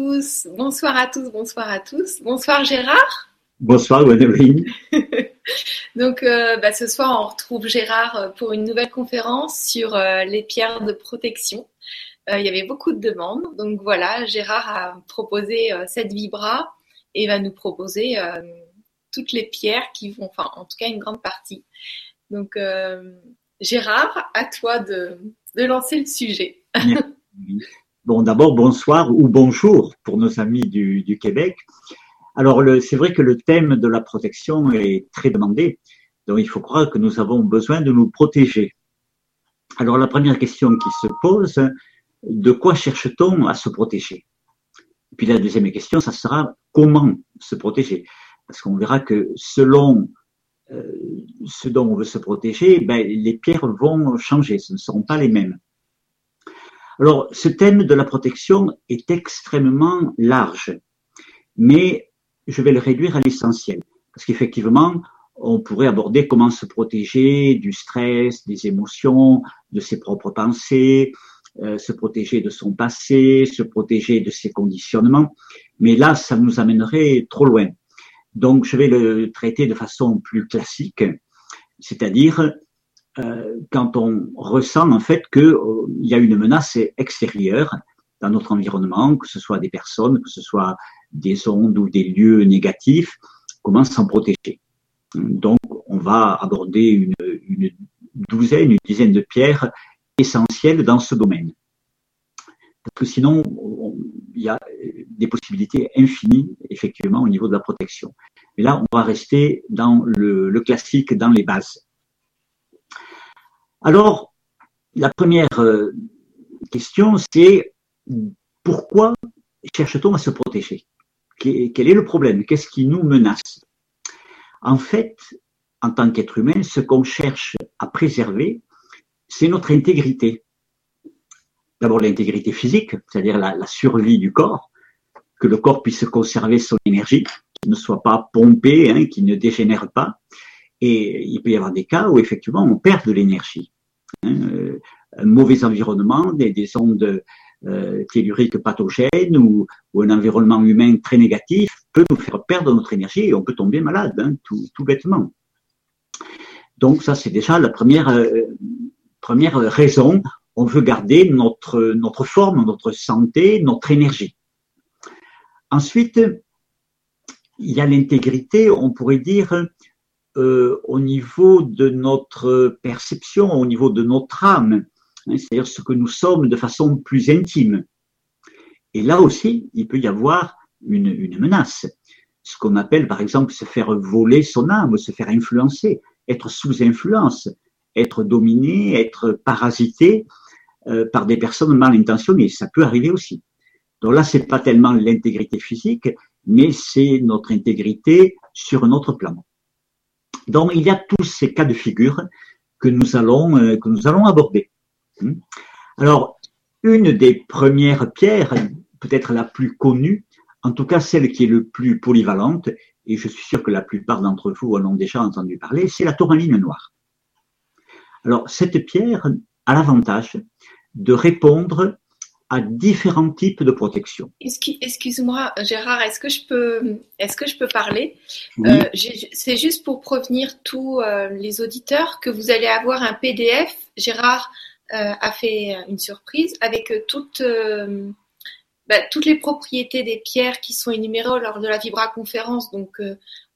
tous, bonsoir à tous, bonsoir à tous. Bonsoir Gérard. Bonsoir Gwendoline. Donc euh, bah, ce soir on retrouve Gérard euh, pour une nouvelle conférence sur euh, les pierres de protection. il y avait beaucoup de demandes, donc voilà, Gérard a proposé cette vibra et va nous proposer toutes les pierres qui vont, enfin en tout cas une grande partie. Donc Gérard, à toi de, de lancer le sujet. Bon, d'abord, bonsoir ou bonjour pour nos amis du, Québec. Alors, c'est vrai que le thème de la protection est très demandé. Donc, il faut croire que nous avons besoin de nous protéger. Alors, la première question qui se pose, de quoi cherche-t-on à se protéger? Puis la deuxième question, ça sera comment se protéger? Parce qu'on verra que selon euh, ce dont on veut se protéger, ben, les pierres vont changer, ce ne seront pas les mêmes. Alors, ce thème de la protection est extrêmement large, mais je vais le réduire à l'essentiel, parce qu'effectivement, on pourrait aborder comment se protéger du stress, des émotions, de ses propres pensées, euh, se protéger de son passé, se protéger de ses conditionnements, mais là, ça nous amènerait trop loin. Donc, je vais le traiter de façon plus classique, c'est-à-dire quand on ressent en fait qu'il euh, y a une menace extérieure dans notre environnement, que ce soit des personnes, que ce soit des ondes ou des lieux négatifs, comment s'en protéger? Donc, on va aborder une, douzaine, une dizaine de pierres essentielles dans ce domaine. Parce que sinon, il y a des possibilités infinies, effectivement, au niveau de la protection. Mais là, on va rester dans le classique, dans les bases. Alors, la première euh, question, c'est pourquoi cherche-t-on à se protéger? Quel est le problème? Qu'est-ce qui nous menace? En fait, en tant qu'être humain, ce qu'on cherche à préserver, c'est notre intégrité. D'abord l'intégrité physique, c'est-à-dire la, survie du corps, que le corps puisse conserver son énergie, qu'il ne soit pas pompé, hein, qu'il ne dégénère pas. Et il peut y avoir des cas où effectivement on perd de l'énergie. Hein, euh, un mauvais environnement, des, des ondes euh, telluriques pathogènes ou, un environnement humain très négatif peut nous faire perdre notre énergie et on peut tomber malade, hein, tout, tout, bêtement. Donc ça, c'est déjà la première, euh, première raison. On veut garder notre, notre forme, notre santé, notre énergie. Ensuite, il y a l'intégrité, on pourrait dire, euh, au niveau de notre perception, au niveau de notre âme, hein, c'est-à-dire ce que nous sommes de façon plus intime. Et là aussi, il peut y avoir une, une menace. Ce qu'on appelle par exemple se faire voler son âme, se faire influencer, être sous influence, être dominé, être parasité euh, par des personnes mal intentionnées. Ça peut arriver aussi. Donc là, c'est pas tellement l'intégrité physique, mais c'est notre intégrité sur un autre plan. Donc, il y a tous ces cas de figure que nous allons, euh, aborder. Hmm. Alors, une des premières pierres, peut-être la plus connue, en tout cas celle qui est le plus polyvalente, et je suis sûr que la plupart d'entre vous en ont déjà entendu parler, c'est la tourmaline noire. Alors, cette pierre a l'avantage de répondre à différents types de protection. Excuse-moi, Gérard, est-ce que je peux, est-ce que je peux parler? Euh, C'est juste pour prévenir tous euh, les auditeurs que vous allez avoir un PDF. Gérard euh, a fait une surprise avec toutes, bah, toutes les propriétés des pierres qui sont énumérées lors de la Vibra conférence. Donc,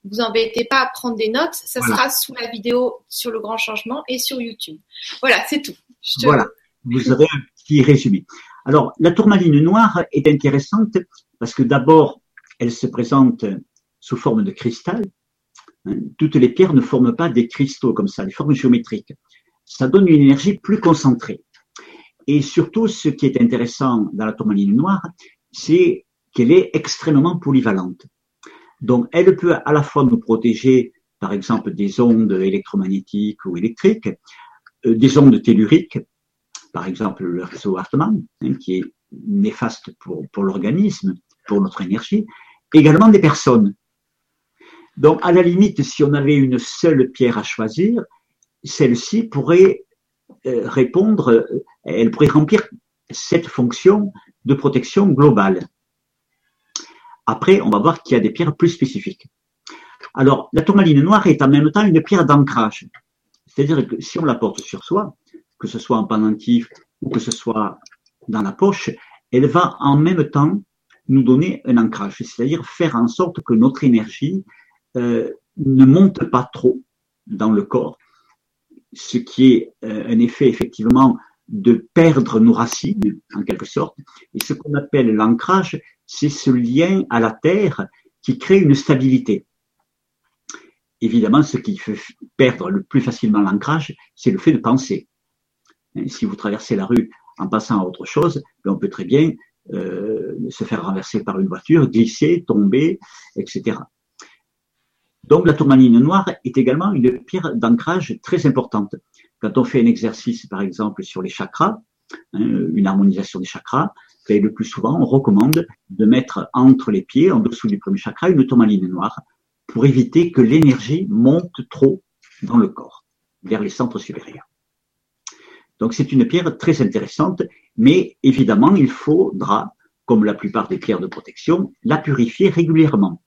vous embêtez pas à prendre des notes. Ça sera sous la vidéo sur le grand changement et sur YouTube. Voilà, c'est tout. Voilà, vous aurez un petit résumé. Alors, la tourmaline noire est intéressante parce que d'abord, elle se présente sous forme de cristal. Hein, toutes les pierres ne forment pas des cristaux comme ça, des formes géométriques. Ça donne une énergie plus concentrée. Et surtout, ce qui est intéressant dans la tourmaline noire, c'est qu'elle est extrêmement polyvalente. Donc, elle peut à la fois nous protéger, par exemple, des ondes électromagnétiques ou électriques, euh, des ondes telluriques, par exemple le réseau Hartmann, hein, qui est néfaste pour, pour l'organisme, pour notre énergie, également des personnes. Donc, à la limite, si on avait une seule pierre à choisir, celle-ci pourrait euh, répondre, euh, elle pourrait remplir cette fonction de protection globale. Après, on va voir qu'il y a des pierres plus spécifiques. Alors, la tourmaline noire est en même temps une pierre d'ancrage. C'est-à-dire que si on la porte sur soi, que ce soit en pendentif ou que ce soit dans la poche, elle va en même temps nous donner un ancrage, c'est-à-dire faire en sorte que notre énergie euh, ne monte pas trop dans le corps, ce qui est euh, un effet effectivement de perdre nos racines, en quelque sorte. Et ce qu'on appelle l'ancrage, c'est ce lien à la terre qui crée une stabilité. Évidemment, ce qui fait perdre le plus facilement l'ancrage, c'est le fait de penser. Si vous traversez la rue en passant à autre chose, ben, on peut très bien euh, se faire renverser par une voiture, glisser, tomber, etc. Donc la tourmaline noire est également une pierre d'ancrage très importante. Quand on fait un exercice, par exemple, sur les chakras, hein, une harmonisation des chakras, ben, le plus souvent, on recommande de mettre entre les pieds, en dessous du premier chakra, une tourmaline noire pour éviter que l'énergie monte trop dans le corps, vers les centres supérieurs. Donc c'est une pierre très intéressante, mais évidemment, il faudra, comme la plupart des pierres de protection, la purifier régulièrement.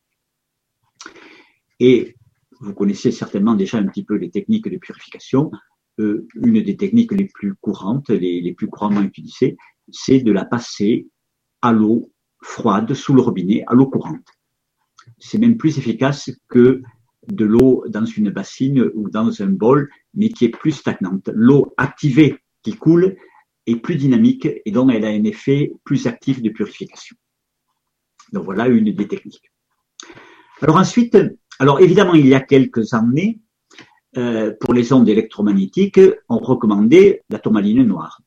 Et vous connaissez certainement déjà un petit peu les techniques de purification. Euh, une des techniques les plus courantes, les, les plus couramment utilisées, c'est de la passer à l'eau froide sous le robinet, à l'eau courante. C'est même plus efficace que de l'eau dans une bassine ou dans un bol, mais qui est plus stagnante. L'eau activée qui coule est plus dynamique et donc elle a un effet plus actif de purification. Donc voilà une des techniques. Alors ensuite, alors évidemment, il y a quelques années, euh, pour les ondes électromagnétiques, on recommandait la tourmaline noire.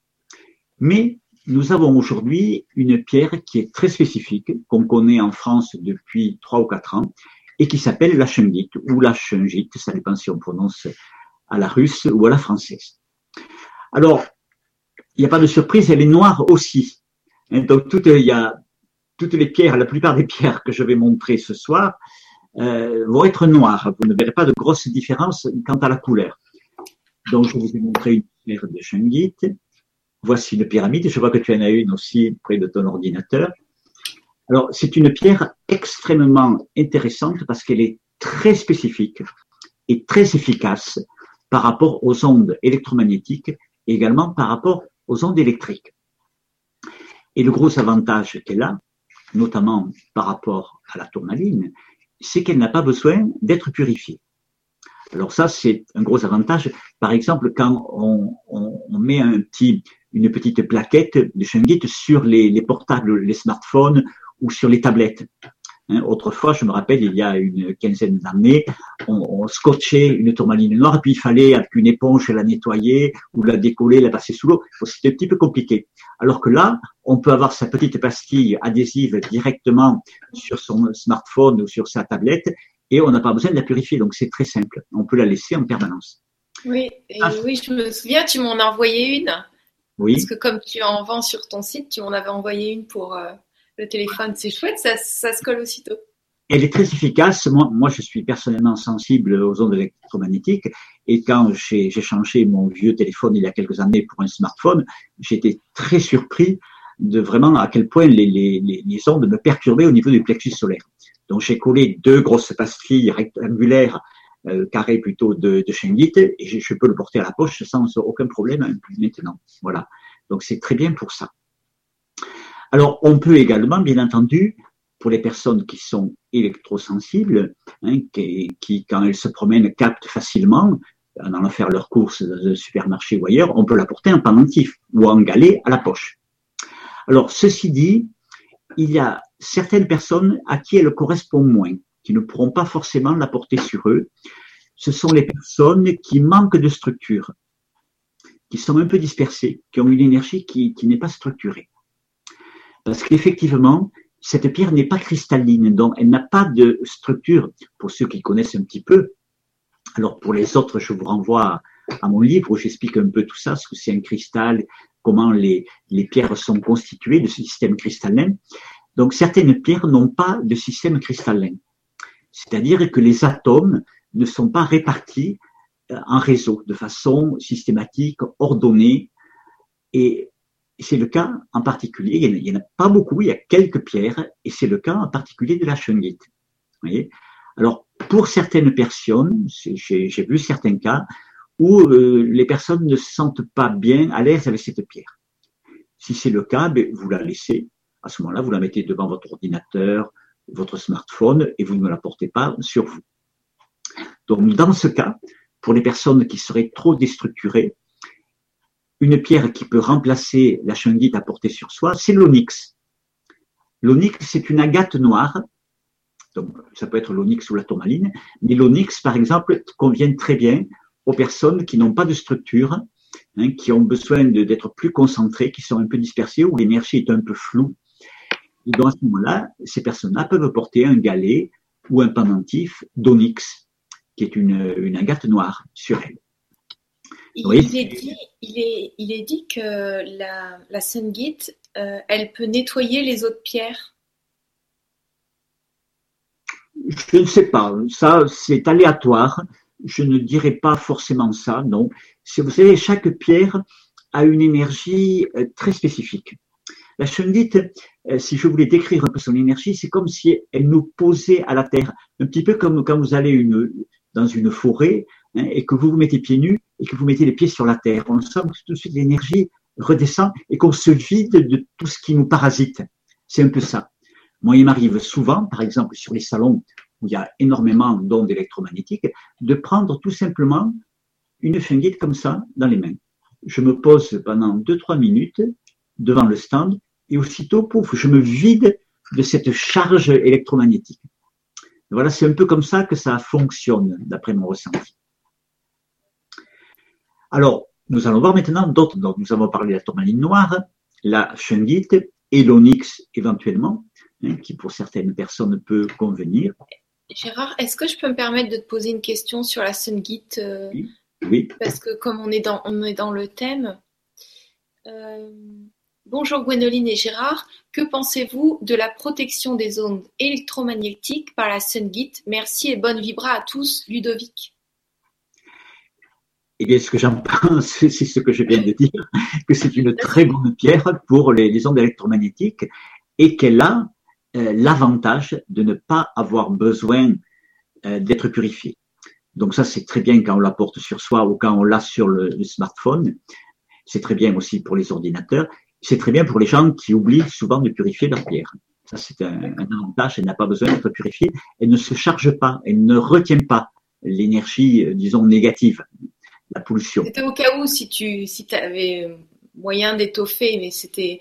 Mais nous avons aujourd'hui une pierre qui est très spécifique, qu'on connaît en France depuis trois ou quatre ans, et qui s'appelle la shungite ou la shungite, ça dépend si on prononce à la russe ou à la française. Alors, il n'y a pas de surprise, elle est noire aussi. donc, toutes, il y a, toutes les pierres, la plupart des pierres que je vais montrer ce soir, euh, vont être noires. Vous ne verrez pas de grosses différences quant à la couleur. Donc, je vous ai montré une pierre de shungite. Voici une pyramide. Je vois que tu en as une aussi près de ton ordinateur. Alors, c'est une pierre extrêmement intéressante parce qu'elle est très spécifique et très efficace par rapport aux ondes électromagnétiques et également par rapport aux ondes électriques. Et le gros avantage qu'elle a, notamment par rapport à la tourmaline, c'est qu'elle n'a pas besoin d'être purifiée. Alors ça, c'est un gros avantage. Par exemple, quand on, met une petite plaquette de shungite sur les, portables, les smartphones ou sur les tablettes. Hein, autrefois, je me rappelle, il y a une quinzaine d'années, on, on, scotchait une tourmaline noire, et puis il fallait avec une éponge la nettoyer ou la décoller, la passer sous l'eau. C'était un petit peu compliqué. Alors que là, on peut avoir sa petite pastille adhésive directement sur son smartphone ou sur sa tablette et on n'a pas besoin de la purifier. Donc c'est très simple. On peut la laisser en permanence. Oui, ah. oui, je me souviens, tu m'en as envoyé une. Oui. Parce que comme tu en vends sur ton site, tu m'en avais envoyé une pour euh, le téléphone. C'est chouette, ça, se colle aussitôt. Elle est très efficace. Moi, je suis personnellement sensible aux ondes électromagnétiques. Et quand j'ai changé mon vieux téléphone il y a quelques années pour un smartphone, j'étais très surpris de vraiment à quel point les, ondes me perturbaient au niveau du plexus solaire. Donc, j'ai collé deux grosses pastilles rectangulaires, euh, carrées plutôt de, de et je peux le porter à la poche sans aucun problème maintenant. Voilà. Donc, c'est très bien pour ça. Alors, on peut également, bien entendu, pour les personnes qui sont électrosensibles, hein, qui, quand elles se promènent, captent facilement, en allant faire leurs courses dans un supermarché ou ailleurs, on peut la porter en pendentif ou en galet à la poche. Alors, ceci dit, il y a certaines personnes à qui elle correspond moins, qui ne pourront pas forcément la porter sur eux. Ce sont les personnes qui manquent de structure, qui sont un peu dispersées, qui ont une énergie qui n'est pas structurée. Parce qu'effectivement, cette pierre n'est pas cristalline, donc elle n'a pas de structure. Pour ceux qui connaissent un petit peu, alors pour les autres, je vous renvoie à mon livre où j'explique un peu tout ça, ce que c'est un cristal, comment les, pierres sont constituées de ce système cristallin. Donc certaines pierres n'ont pas de système cristallin. C'est-à-dire que les atomes ne sont pas répartis euh, en réseau de façon systématique, ordonnée. Et c'est le cas en particulier, il n'y en, a pas beaucoup, il y a quelques pierres, et c'est le cas en particulier de la shungite. voyez Alors, pour certaines personnes, j'ai vu certains cas où euh, les personnes ne se sentent pas bien à l'aise avec cette pierre. Si c'est le cas, ben, vous la laissez. À ce moment-là, vous la mettez devant votre ordinateur, votre smartphone, et vous ne la portez pas sur vous. Donc, dans ce cas, pour les personnes qui seraient trop déstructurées, une pierre qui peut remplacer la shungite à porter sur soi, c'est l'onyx. L'onyx, c'est une agate noire. Donc, ça peut être l'onyx ou la tourmaline. Mais l'onyx, par exemple, convient très bien aux personnes qui n'ont pas de structure, hein, qui ont besoin d'être plus concentrées, qui sont un peu dispersées, où l'énergie est un peu floue. Et donc, ce moment-là, ces personnes-là peuvent porter un galet ou un pendentif d'onyx, qui est une, une agate noire sur elle. Il, est dit, il, est, il est dit que la, la euh, elle peut nettoyer les autres pierres. Je ne sais pas. Ça, c'est aléatoire. Je ne dirais pas forcément ça, non. Vous savez, chaque pierre a une énergie euh, très spécifique. La Shungit, euh, si je voulais décrire un peu son énergie, c'est comme si elle nous posait à la terre, un petit peu comme quand vous allez une, dans une forêt hein, et que vous vous mettez pieds nus et que vous mettez les pieds sur la terre. On sent que tout de suite l'énergie redescend et qu'on se vide de tout ce qui nous parasite. C'est un peu ça. Moi, il m'arrive souvent, par exemple, sur les salons où il y a énormément d'ondes électromagnétiques, de prendre tout simplement une fingite comme ça dans les mains. Je me pose pendant deux, trois minutes devant le stand et aussitôt, pouf, je me vide de cette charge électromagnétique. Voilà, c'est un peu comme ça que ça fonctionne, d'après mon ressenti. Alors, nous allons voir maintenant d'autres. Donc, nous avons parlé de la tourmaline noire, la shungite et l'onyx éventuellement, hein, qui pour certaines personnes peut convenir. Gérard, est-ce que je peux me permettre de te poser une question sur la shungite euh, oui, Parce que comme on est dans, on est dans le thème. Euh, bonjour Gwénoline et Gérard, que pensez-vous de la protection des ondes électromagnétiques par la Sungite Merci et bonne vibra à tous, Ludovic. Eh bien, ce que j'en pense, c'est ce que je viens de dire, que c'est une très bonne pierre pour les, ondes électromagnétiques et qu'elle a euh, l'avantage de ne pas avoir besoin euh, d'être purifiée. Donc ça, c'est très bien quand on la porte sur soi ou quand on l'a sur le, smartphone. C'est très bien aussi pour les ordinateurs. C'est très bien pour les gens qui oublient souvent de purifier leur pierre. Ça, c'est un, avantage. Elle n'a pas besoin d'être purifiée. Elle ne se charge pas. Elle ne retient pas l'énergie, euh, disons, négative la pollution. C'était au cas où si tu si avais euh, moyen d'étoffer, mais c'était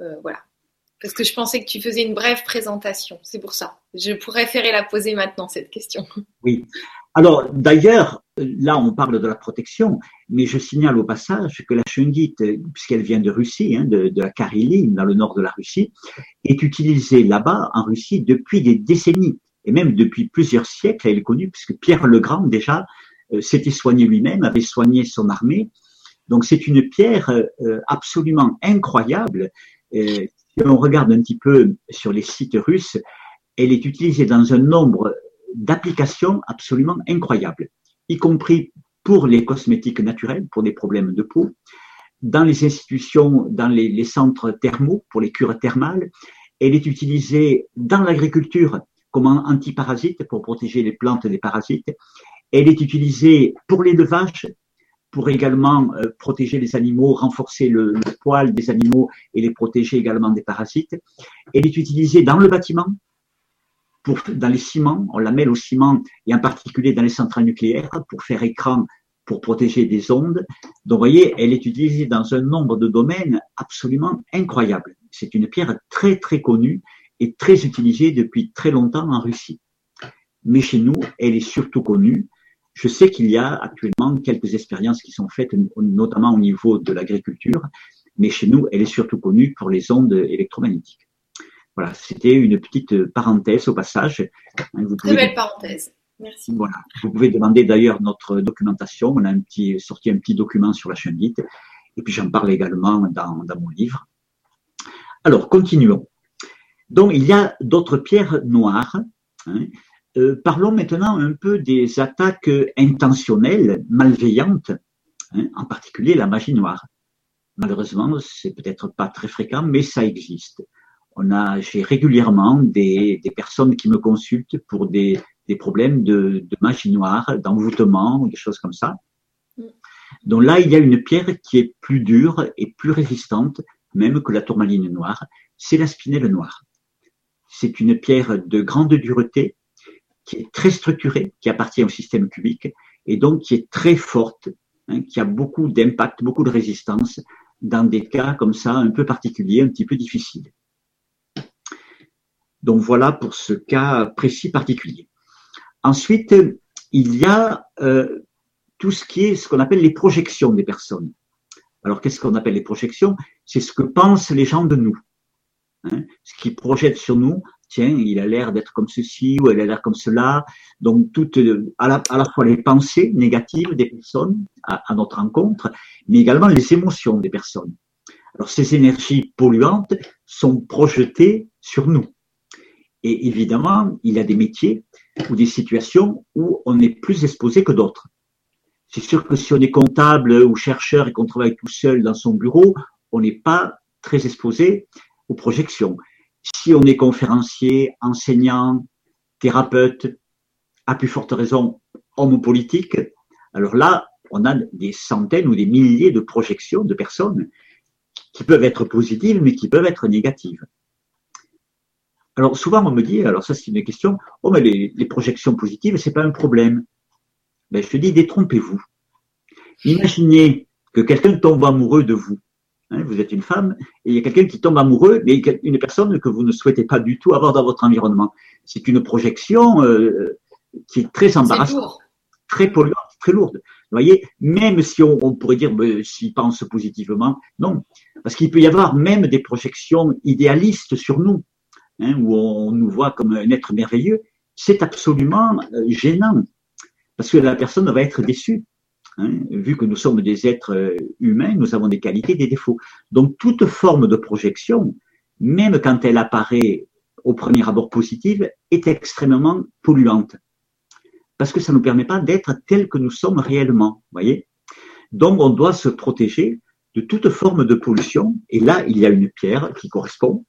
euh, voilà. Parce que je pensais que tu faisais une brève présentation, c'est pour ça. Je pourrais faire la poser maintenant cette question. Oui. Alors d'ailleurs, là on parle de la protection, mais je signale au passage que la shungite, puisqu'elle vient de Russie, hein, de, de, la Carélie, dans le nord de la Russie, est utilisée là-bas en Russie depuis des décennies et même depuis plusieurs siècles. Elle est connue puisque Pierre le Grand déjà s'était soigné lui-même, avait soigné son armée. Donc c'est une pierre euh, absolument incroyable. Euh, si on regarde un petit peu sur les sites russes, elle est utilisée dans un nombre d'applications absolument incroyables, y compris pour les cosmétiques naturels, pour des problèmes de peau, dans les institutions, dans les, les centres thermaux, pour les cures thermales. Elle est utilisée dans l'agriculture comme antiparasite pour protéger les plantes des parasites. Elle est utilisée pour l'élevage, pour également euh, protéger les animaux, renforcer le, poil des animaux et les protéger également des parasites. Elle est utilisée dans le bâtiment, dans les ciments, on la mêle au ciment et en particulier dans les centrales nucléaires pour faire écran, pour protéger des ondes. Donc, vous voyez, elle est utilisée dans un nombre de domaines absolument incroyable. C'est une pierre très, très connue et très utilisée depuis très longtemps en Russie. Mais chez nous, elle est surtout connue je sais qu'il y a actuellement quelques expériences qui sont faites, notamment au niveau de l'agriculture, mais chez nous, elle est surtout connue pour les ondes électromagnétiques. Voilà, c'était une petite parenthèse au passage. Vous Très belle parenthèse. Merci. Voilà. Vous pouvez demander d'ailleurs notre documentation. On a un petit, sorti un petit document sur la chaîne dite. Et puis j'en parle également dans, dans mon livre. Alors, continuons. Donc, il y a d'autres pierres noires. Hein, euh, parlons maintenant un peu des attaques intentionnelles, malveillantes, hein, en particulier la magie noire. Malheureusement, c'est peut-être pas très fréquent, mais ça existe. On a, j'ai régulièrement des, des, personnes qui me consultent pour des, des problèmes de, de magie noire, d'envoûtement, des choses comme ça. Mm. Donc là, il y a une pierre qui est plus dure et plus résistante, même que la tourmaline noire. C'est la spinelle noire. C'est une pierre de grande dureté, qui est très structurée, qui appartient au système cubique, et donc qui est très forte, hein, qui a beaucoup d'impact, beaucoup de résistance dans des cas comme ça un peu particuliers, un petit peu difficiles. Donc voilà pour ce cas précis particulier. Ensuite, il y a euh, tout ce qui est ce qu'on appelle les projections des personnes. Alors qu'est-ce qu'on appelle les projections? C'est ce que pensent les gens de nous. Hein, ce qu'ils projettent sur nous, tiens, il a l'air d'être comme ceci ou elle a l'air comme cela. Donc, toutes, à la, à la fois les pensées négatives des personnes à, notre rencontre, mais également les émotions des personnes. Alors, ces énergies polluantes sont projetées sur nous. Et évidemment, il y a des métiers ou des situations où on est plus exposé que d'autres. C'est sûr que si on est comptable ou chercheur et qu'on travaille tout seul dans son bureau, on n'est pas très exposé aux projections si on est conférencier, enseignant, thérapeute, à plus forte raison homme politique, alors là, on a des centaines ou des milliers de projections de personnes qui peuvent être positives, mais qui peuvent être négatives. Alors souvent on me dit, alors ça c'est une question, oh mais les, projections positives c'est pas un problème. Ben, je te dis, détrompez-vous. Imaginez que quelqu'un tombe amoureux de vous. Hein, vous êtes une femme et il y a quelqu'un qui tombe amoureux, mais une personne que vous ne souhaitez pas du tout avoir dans votre environnement. C'est une projection euh, qui est très embarrassante, très polluante, très lourde. Vous voyez, même si on, pourrait dire ben, s'il pense positivement, non, parce qu'il peut y avoir même des projections idéalistes sur nous, hein, où on nous voit comme un être merveilleux. C'est absolument euh, gênant, parce que la personne va être déçue. Hein, vu que nous sommes des êtres euh, humains, nous avons des qualités, des défauts. Donc toute forme de projection, même quand elle apparaît au premier abord positive, est extrêmement polluante. Parce que ça ne nous permet pas d'être tels que nous sommes réellement. Voyez? Donc on doit se protéger de toute forme de pollution. Et là, il y a une pierre qui correspond.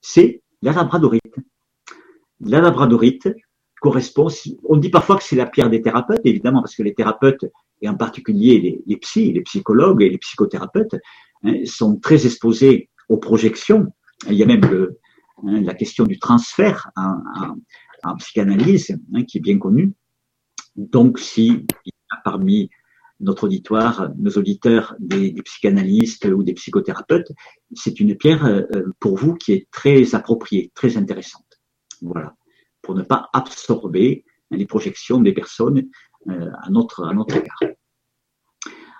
C'est la labradorite. La labradorite correspond, on dit parfois que c'est la pierre des thérapeutes, évidemment, parce que les thérapeutes et en particulier les, psys, les psychologues et les psychothérapeutes, hein, sont très exposés aux projections. Il y a même hein, la question du transfert en, psychanalyse, hein, qui est bien connue. Donc, si parmi notre auditoire, nos auditeurs, des, des psychanalystes ou des psychothérapeutes, c'est une pierre euh, pour vous qui est très appropriée, très intéressante. Voilà, pour ne pas absorber les projections des personnes euh, à notre, à notre égard.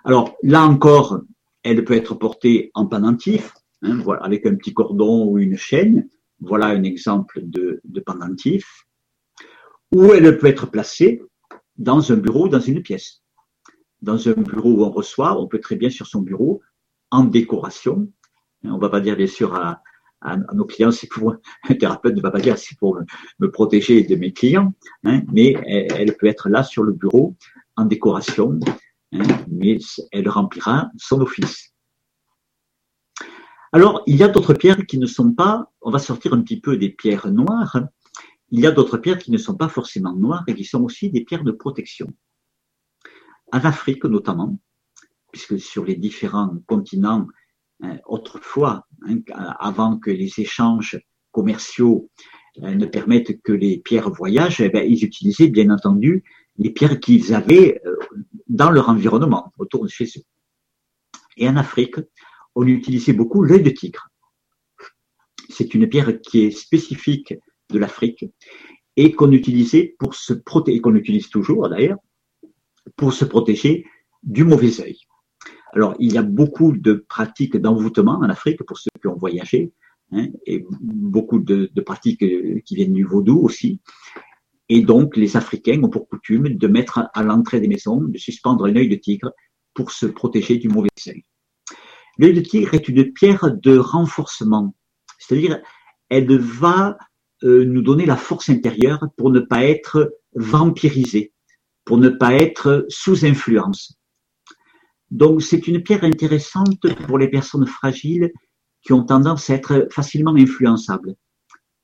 Alors là encore, elle peut être portée en pendentif, hein, avec un petit cordon ou une chaîne. Voilà un exemple de, de pendentif. Ou elle peut être placée dans un bureau, dans une pièce. Dans un bureau où on reçoit, on peut très bien sur son bureau, en décoration. On va pas dire bien sûr à, nos clients, c'est pour un thérapeute ne va pas dire c'est pour me, protéger de mes clients, hein, mais elle, peut être là sur le bureau en décoration, hein, mais elle remplira son office. Alors, il y a d'autres pierres qui ne sont pas, on va sortir un petit peu des pierres noires, il y a d'autres pierres qui ne sont pas forcément noires et qui sont aussi des pierres de protection. En Afrique notamment, puisque sur les différents continents, euh, autrefois, hein, avant que les échanges commerciaux ne permettent que les pierres voyagent, eh ben, ils utilisaient bien entendu les pierres qu'ils avaient euh, dans leur environnement, autour de chez eux. Et en Afrique, on utilisait beaucoup l'œil de tigre. C'est une pierre qui est spécifique de l'Afrique et qu'on utilisait pour se protéger, qu'on utilise toujours d'ailleurs, pour se protéger du mauvais œil. Alors, il y a beaucoup de pratiques d'envoûtement en Afrique pour ceux qui ont voyagé, hein, et beaucoup de, pratiques qui viennent du vaudou aussi. Et donc, les Africains ont pour coutume de mettre à l'entrée des maisons, de suspendre un œil de tigre pour se protéger du mauvais œil. L'œil de tigre est une pierre de renforcement, c'est-à-dire elle va euh, nous donner la force intérieure pour ne pas être vampirisé, pour ne pas être sous influence. Donc c'est une pierre intéressante pour les personnes fragiles qui ont tendance à être facilement influençables.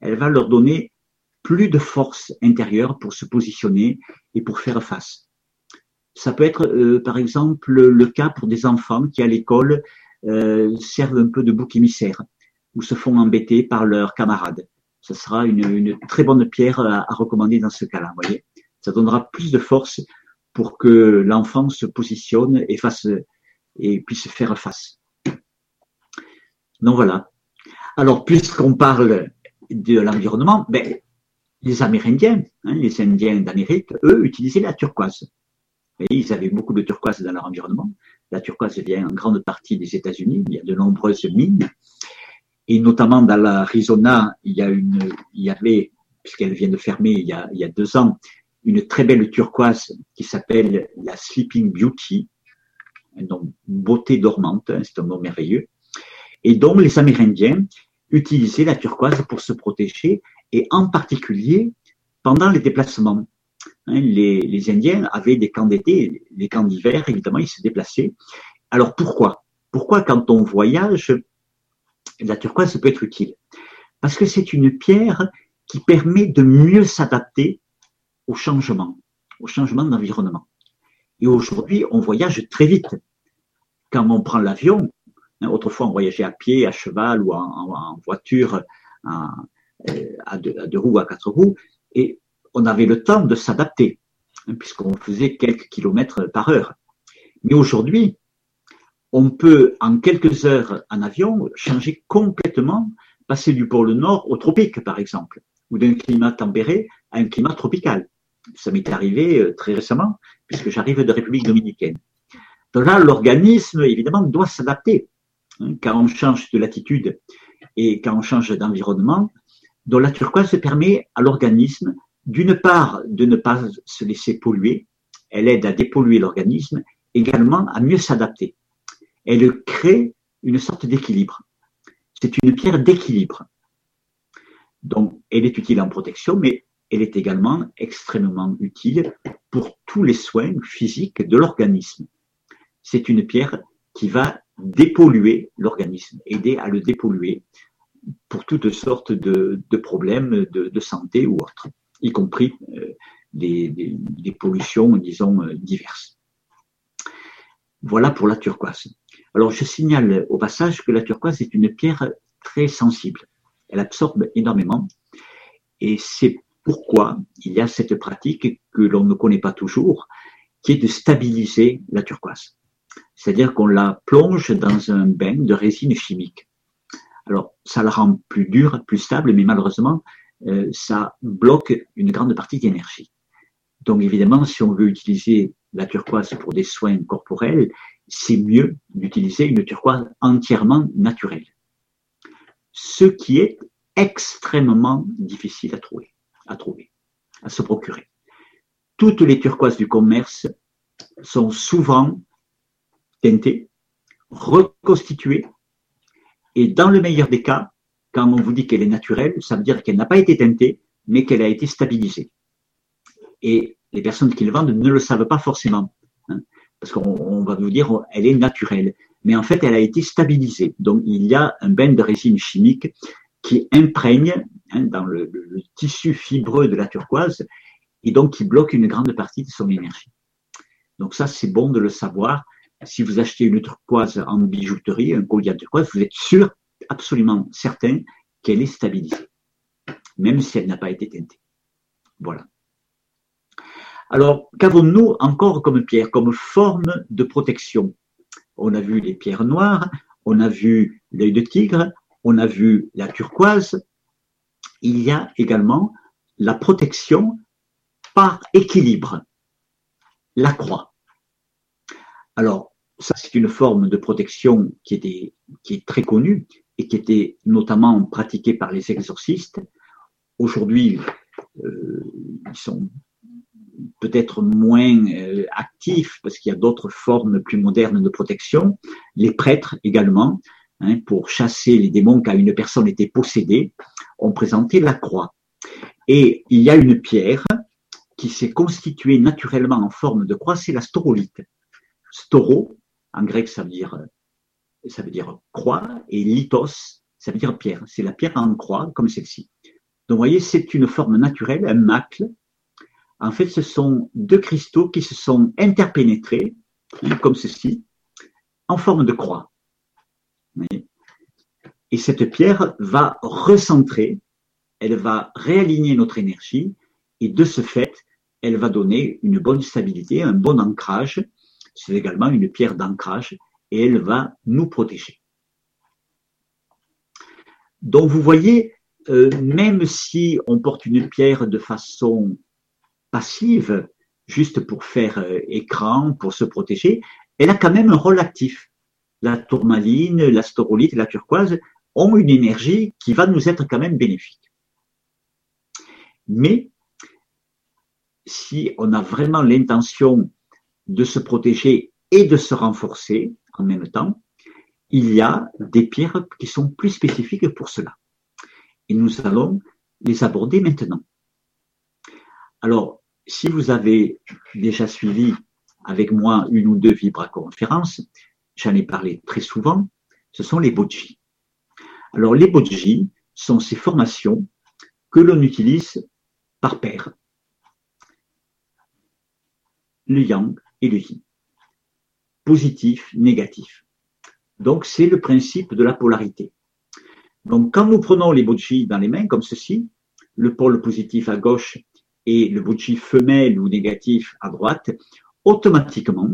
Elle va leur donner plus de force intérieure pour se positionner et pour faire face. Ça peut être, euh, par exemple, le cas pour des enfants qui, à l'école, euh, servent un peu de bouc émissaire ou se font embêter par leurs camarades. Ce sera une, très bonne pierre à, à recommander dans ce cas-là. Voyez, ça donnera plus de force pour que l'enfant se positionne et fasse et puisse faire face. Donc voilà. Alors, puisqu'on parle de l'environnement, ben, les Amérindiens, hein, les Indiens d'Amérique, eux, utilisaient la turquoise. Ils avaient beaucoup de turquoise dans leur environnement. La turquoise vient en grande partie des États-Unis. Il y a de nombreuses mines. Et notamment dans l'Arizona, il y a une, avait, puisqu'elle vient de fermer il y a, deux ans, une très belle turquoise qui s'appelle la Sleeping Beauty, nom beauté dormante, hein, c'est un nom merveilleux, et donc les Amérindiens utilisaient la turquoise pour se protéger, et en particulier pendant les déplacements. Hein, les, Indiens avaient des camps d'été, les camps d'hiver, évidemment, ils se déplaçaient. Alors pourquoi? Pourquoi quand on voyage, la turquoise peut être utile? Parce que c'est une pierre qui permet de mieux s'adapter au changement, au changement d'environnement. Et aujourd'hui, on voyage très vite. Quand on prend l'avion, hein, autrefois on voyageait à pied, à cheval ou en, voiture à, à, deux, à, deux, roues, à quatre roues, et on avait le temps de s'adapter, hein, puisqu'on faisait quelques kilomètres par heure. Mais aujourd'hui, on peut en quelques heures en avion changer complètement, passer du pôle nord au tropique par exemple, ou d'un climat tempéré à un climat tropical. Ça m'est arrivé euh, très récemment, puisque j'arrive de République dominicaine. Donc là, l'organisme, évidemment, doit s'adapter. Hein, quand on change de latitude et quand on change d'environnement, donc la turquoise permet à l'organisme, d'une part, de ne pas se laisser polluer, elle aide à dépolluer l'organisme, également à mieux s'adapter. Elle crée une sorte d'équilibre. C'est une pierre d'équilibre. Donc, elle est utile en protection, mais elle est également extrêmement utile pour tous les soins physiques de l'organisme. C'est une pierre qui va dépolluer l'organisme, aider à le dépolluer pour toutes sortes de, problèmes de, santé ou autres, y compris euh, des, pollutions, disons, euh, diverses. Voilà pour la turquoise. Alors, je signale au passage que la turquoise est une pierre très sensible. Elle absorbe énormément et c'est pourquoi il y a cette pratique que l'on ne connaît pas toujours, qui est de stabiliser la turquoise. C'est-à-dire qu'on la plonge dans un bain de résine chimique. Alors, ça la rend plus dure, plus stable, mais malheureusement, euh, ça bloque une grande partie d'énergie. Donc, évidemment, si on veut utiliser la turquoise pour des soins corporels, c'est mieux d'utiliser une turquoise entièrement naturelle. Ce qui est extrêmement difficile à trouver à trouver, à se procurer. Toutes les turquoises du commerce sont souvent teintées, reconstituées, et dans le meilleur des cas, quand on vous dit qu'elle est naturelle, ça veut dire qu'elle n'a pas été teintée, mais qu'elle a été stabilisée. Et les personnes qui le vendent ne le savent pas forcément, hein, parce qu'on va vous dire elle est naturelle, mais en fait elle a été stabilisée. Donc il y a un bain de résine chimique qui imprègne hein, dans le, tissu fibreux de la turquoise et donc qui bloque une grande partie de son énergie. Donc ça, c'est bon de le savoir. Si vous achetez une turquoise en bijouterie, un collier de turquoise, vous êtes sûr, absolument certain qu'elle est stabilisée, même si elle n'a pas été teintée. Voilà. Alors, qu'avons-nous encore comme pierre, comme forme de protection? On a vu les pierres noires, on a vu l'œil de tigre, on a vu la turquoise, il y a également la protection par équilibre, la croix. Alors, ça c'est une forme de protection qui, est très connue et qui était notamment pratiquée par les exorcistes. Aujourd'hui, euh, ils sont peut-être moins euh, actifs parce qu'il y a d'autres formes plus modernes de protection. Les prêtres également, Hein, pour chasser les démons quand une personne était possédée, on présentait la croix. Et il y a une pierre qui s'est constituée naturellement en forme de croix, c'est la storolite. Storo, En grec, ça veut dire, ça veut dire croix, et lithos, ça veut dire pierre. C'est la pierre en croix, comme celle-ci. Donc, vous voyez, c'est une forme naturelle, un macle. En fait, ce sont deux cristaux qui se sont interpénétrés, hein, comme ceci, en forme de croix. Et cette pierre va recentrer, elle va réaligner notre énergie, et de ce fait, elle va donner une bonne stabilité, un bon ancrage. C'est également une pierre d'ancrage, et elle va nous protéger. Donc vous voyez, euh, même si on porte une pierre de façon passive, juste pour faire euh, écran, pour se protéger, elle a quand même un rôle actif. La tourmaline, la storolite et la turquoise ont une énergie qui va nous être quand même bénéfique. Mais si on a vraiment l'intention de se protéger et de se renforcer en même temps, il y a des pierres qui sont plus spécifiques pour cela. Et nous allons les aborder maintenant. Alors, si vous avez déjà suivi avec moi une ou deux vibra-conférences, j'en ai parlé très souvent, ce sont les boji. Alors, les boji sont ces formations que l'on utilise par paire. Le yang yin. Positif, négatif. Donc, c'est le principe de la polarité. Donc, quand nous prenons les boji dans les mains, comme ceci, le pôle positif à gauche et le boji femelle ou négatif à droite, automatiquement,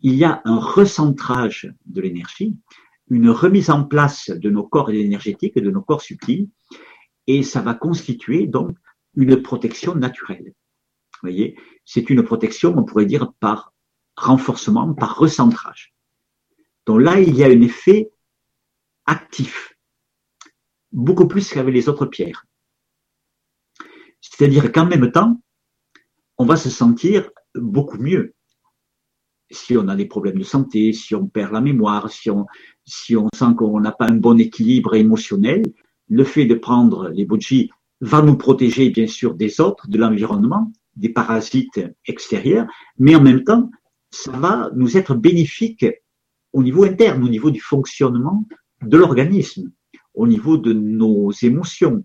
il y a un recentrage de l'énergie une remise en place de nos corps énergétiques, de nos corps subtils, et ça va constituer donc une protection naturelle. Vous voyez, c'est une protection, on pourrait dire, par renforcement, par recentrage. Donc là, il y a un effet actif, beaucoup plus qu'avec les autres pierres. C'est-à-dire qu'en même temps, on va se sentir beaucoup mieux si on a des problèmes de santé, si on perd la mémoire, si on, sent qu'on n'a pas un bon équilibre émotionnel, le fait de prendre les bougies va nous protéger bien sûr des autres, de l'environnement, des parasites extérieurs, mais en même temps, ça va nous être bénéfique au niveau interne, au niveau du fonctionnement de l'organisme, au niveau de nos émotions,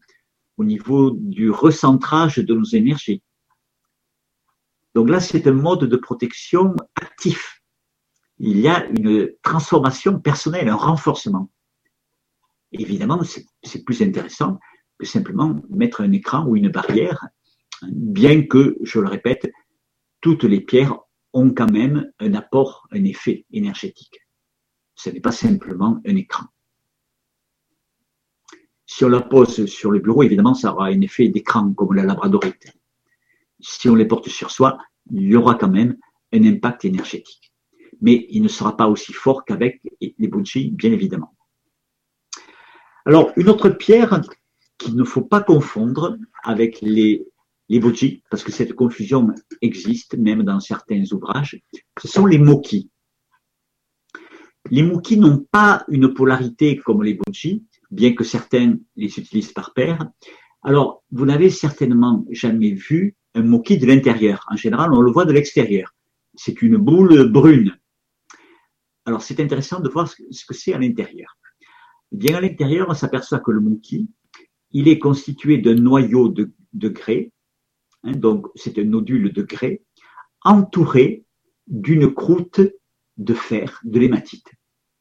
au niveau du recentrage de nos énergies. Donc là, c'est un mode de protection actif. Il y a une transformation personnelle, un renforcement. Évidemment, c'est plus intéressant que simplement mettre un écran ou une barrière, bien que, je le répète, toutes les pierres ont quand même un apport, un effet énergétique. Ce n'est pas simplement un écran. Si on la pose sur le bureau, évidemment, ça aura un effet d'écran comme la labradorite si on les porte sur soi, il y aura quand même un impact énergétique. Mais il ne sera pas aussi fort qu'avec les bougies, bien évidemment. Alors, une autre pierre qu'il ne faut pas confondre avec les, les parce que cette confusion existe même dans certains ouvrages, ce sont les moquis. Les moquis n'ont pas une polarité comme les bougies, bien que certains les utilisent par paire. Alors, vous n'avez certainement jamais vu un moquis de l'intérieur. En général, on le voit de l'extérieur. C'est une boule brune. Alors, c'est intéressant de voir ce que c'est à l'intérieur. Bien à l'intérieur, on s'aperçoit que le moquis, il est constitué d'un noyau de, grès, hein, donc c'est un nodule de grès, entouré d'une croûte de fer, de l'hématite.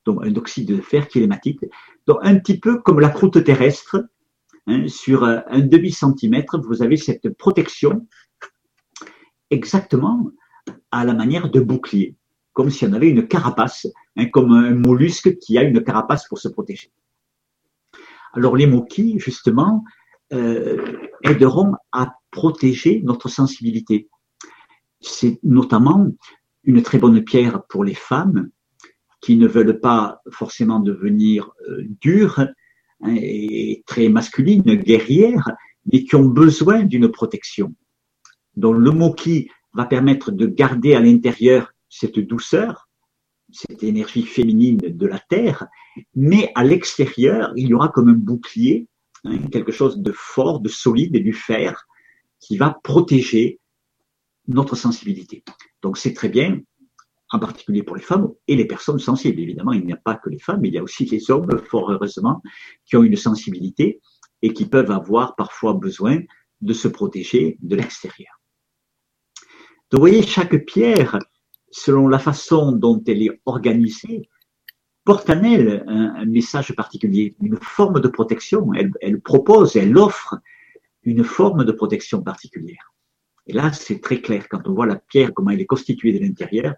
Donc un oxyde de fer qui est l'hématite. Donc un petit peu comme la croûte terrestre, hein, sur un demi-centimètre, vous avez cette protection exactement à la manière de bouclier, comme si on avait une carapace, hein, comme un mollusque qui a une carapace pour se protéger. Alors les moquis, justement, euh, aideront à protéger notre sensibilité. C'est notamment une très bonne pierre pour les femmes qui ne veulent pas forcément devenir euh, dures hein, et très masculines, guerrières, mais qui ont besoin d'une protection. Donc le moki va permettre de garder à l'intérieur cette douceur, cette énergie féminine de la terre, mais à l'extérieur, il y aura comme un bouclier, hein, quelque chose de fort, de solide, du fer, qui va protéger notre sensibilité. Donc c'est très bien en particulier pour les femmes et les personnes sensibles. Évidemment, il n'y a pas que les femmes, il y a aussi les hommes, fort heureusement, qui ont une sensibilité et qui peuvent avoir parfois besoin de se protéger de l'extérieur. Donc, vous voyez, chaque pierre, selon la façon dont elle est organisée, porte en elle un, message particulier, une forme de protection. Elle, propose, elle offre une forme de protection particulière. Et là, c'est très clair. Quand on voit la pierre, comment elle est constituée de l'intérieur,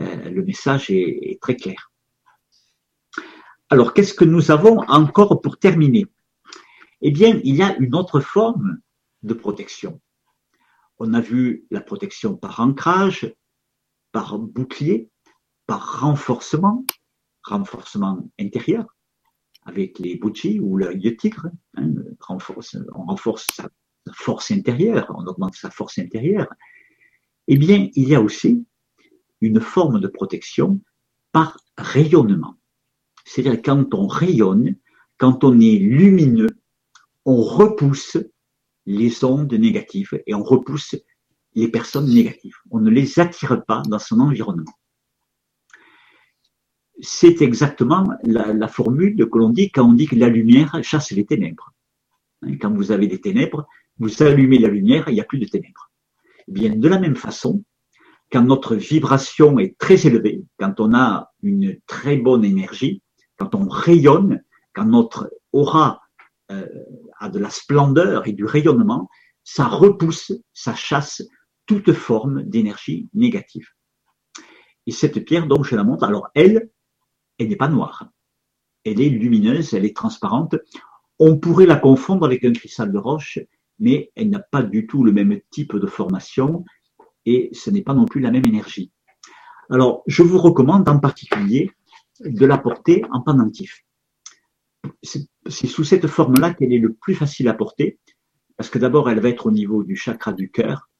euh, le message est, très clair. Alors, qu'est-ce que nous avons encore pour terminer? Eh bien, il y a une autre forme de protection. On a vu la protection par ancrage, par bouclier, par renforcement, renforcement intérieur, avec les bougies ou l'œil de tigre. Hein, on renforce sa force intérieure, on augmente sa force intérieure. Eh bien, il y a aussi une forme de protection par rayonnement. C'est-à-dire quand on rayonne, quand on est lumineux, on repousse les ondes négatives et on repousse les personnes négatives. On ne les attire pas dans son environnement. C'est exactement la, formule que l'on dit quand on dit que la lumière chasse les ténèbres. Hein, quand vous avez des ténèbres, vous allumez la lumière, il n'y a plus de ténèbres. Eh bien, de la même façon, quand notre vibration est très élevée, quand on a une très bonne énergie, quand on rayonne, quand notre aura euh, a de la splendeur et du rayonnement, ça repousse, ça chasse toute forme d'énergie négative. Et cette pierre, donc, je la montre, alors elle, elle n'est pas noire. Elle est lumineuse, elle est transparente. On pourrait la confondre avec un cristal de roche, mais elle n'a pas du tout le même type de formation et ce n'est pas non plus la même énergie. Alors, je vous recommande en particulier de la porter en pendentif. C'est sous cette forme-là qu'elle est le plus facile à porter, parce que d'abord, elle va être au niveau du chakra du cœur.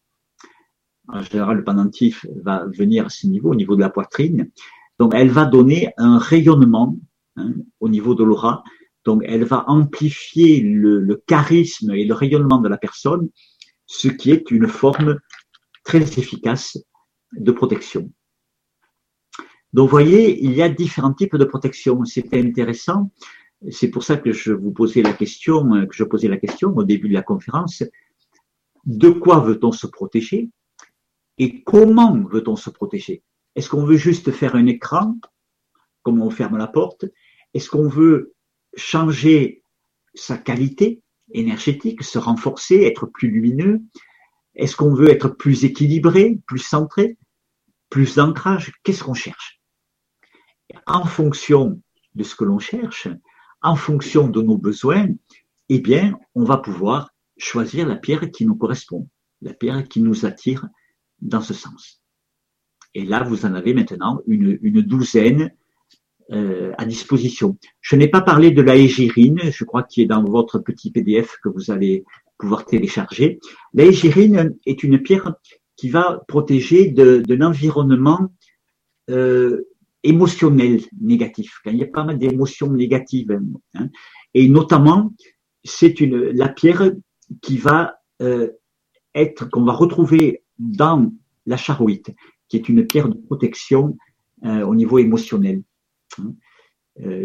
En général, le pendentif va venir à ce niveau, au niveau de la poitrine. Donc, elle va donner un rayonnement hein, au niveau de l'aura. Donc, elle va amplifier le, charisme et le rayonnement de la personne, ce qui est une forme très efficace de protection. Donc, vous voyez, il y a différents types de protection. C'était intéressant. C'est pour ça que je vous question, que je posais la question au début de la conférence. De quoi veut-on se protéger et comment veut-on se protéger? Est-ce qu'on veut juste faire un écran, comme on ferme la porte? Est-ce qu'on veut changer sa qualité énergétique, se renforcer, être plus lumineux? Est-ce qu'on veut être plus équilibré, plus centré, plus d'ancrage? Qu'est-ce qu'on cherche? En fonction de ce que l'on cherche, en fonction de nos besoins, eh bien, on va pouvoir choisir la pierre qui nous correspond, la pierre qui nous attire dans ce sens. Et là, vous en avez maintenant une, douzaine euh, à disposition. Je n'ai pas parlé de la égérine, je crois qu'il est dans votre petit PDF que vous allez pouvoir télécharger. La est une pierre qui va protéger d'un environnement euh, émotionnel négatif, quand il y a pas mal d'émotions négatives. Hein. et notamment, c'est la pierre qui va euh, être, qu'on va retrouver dans la charoïte, qui est une pierre de protection euh, au niveau émotionnel. Hein.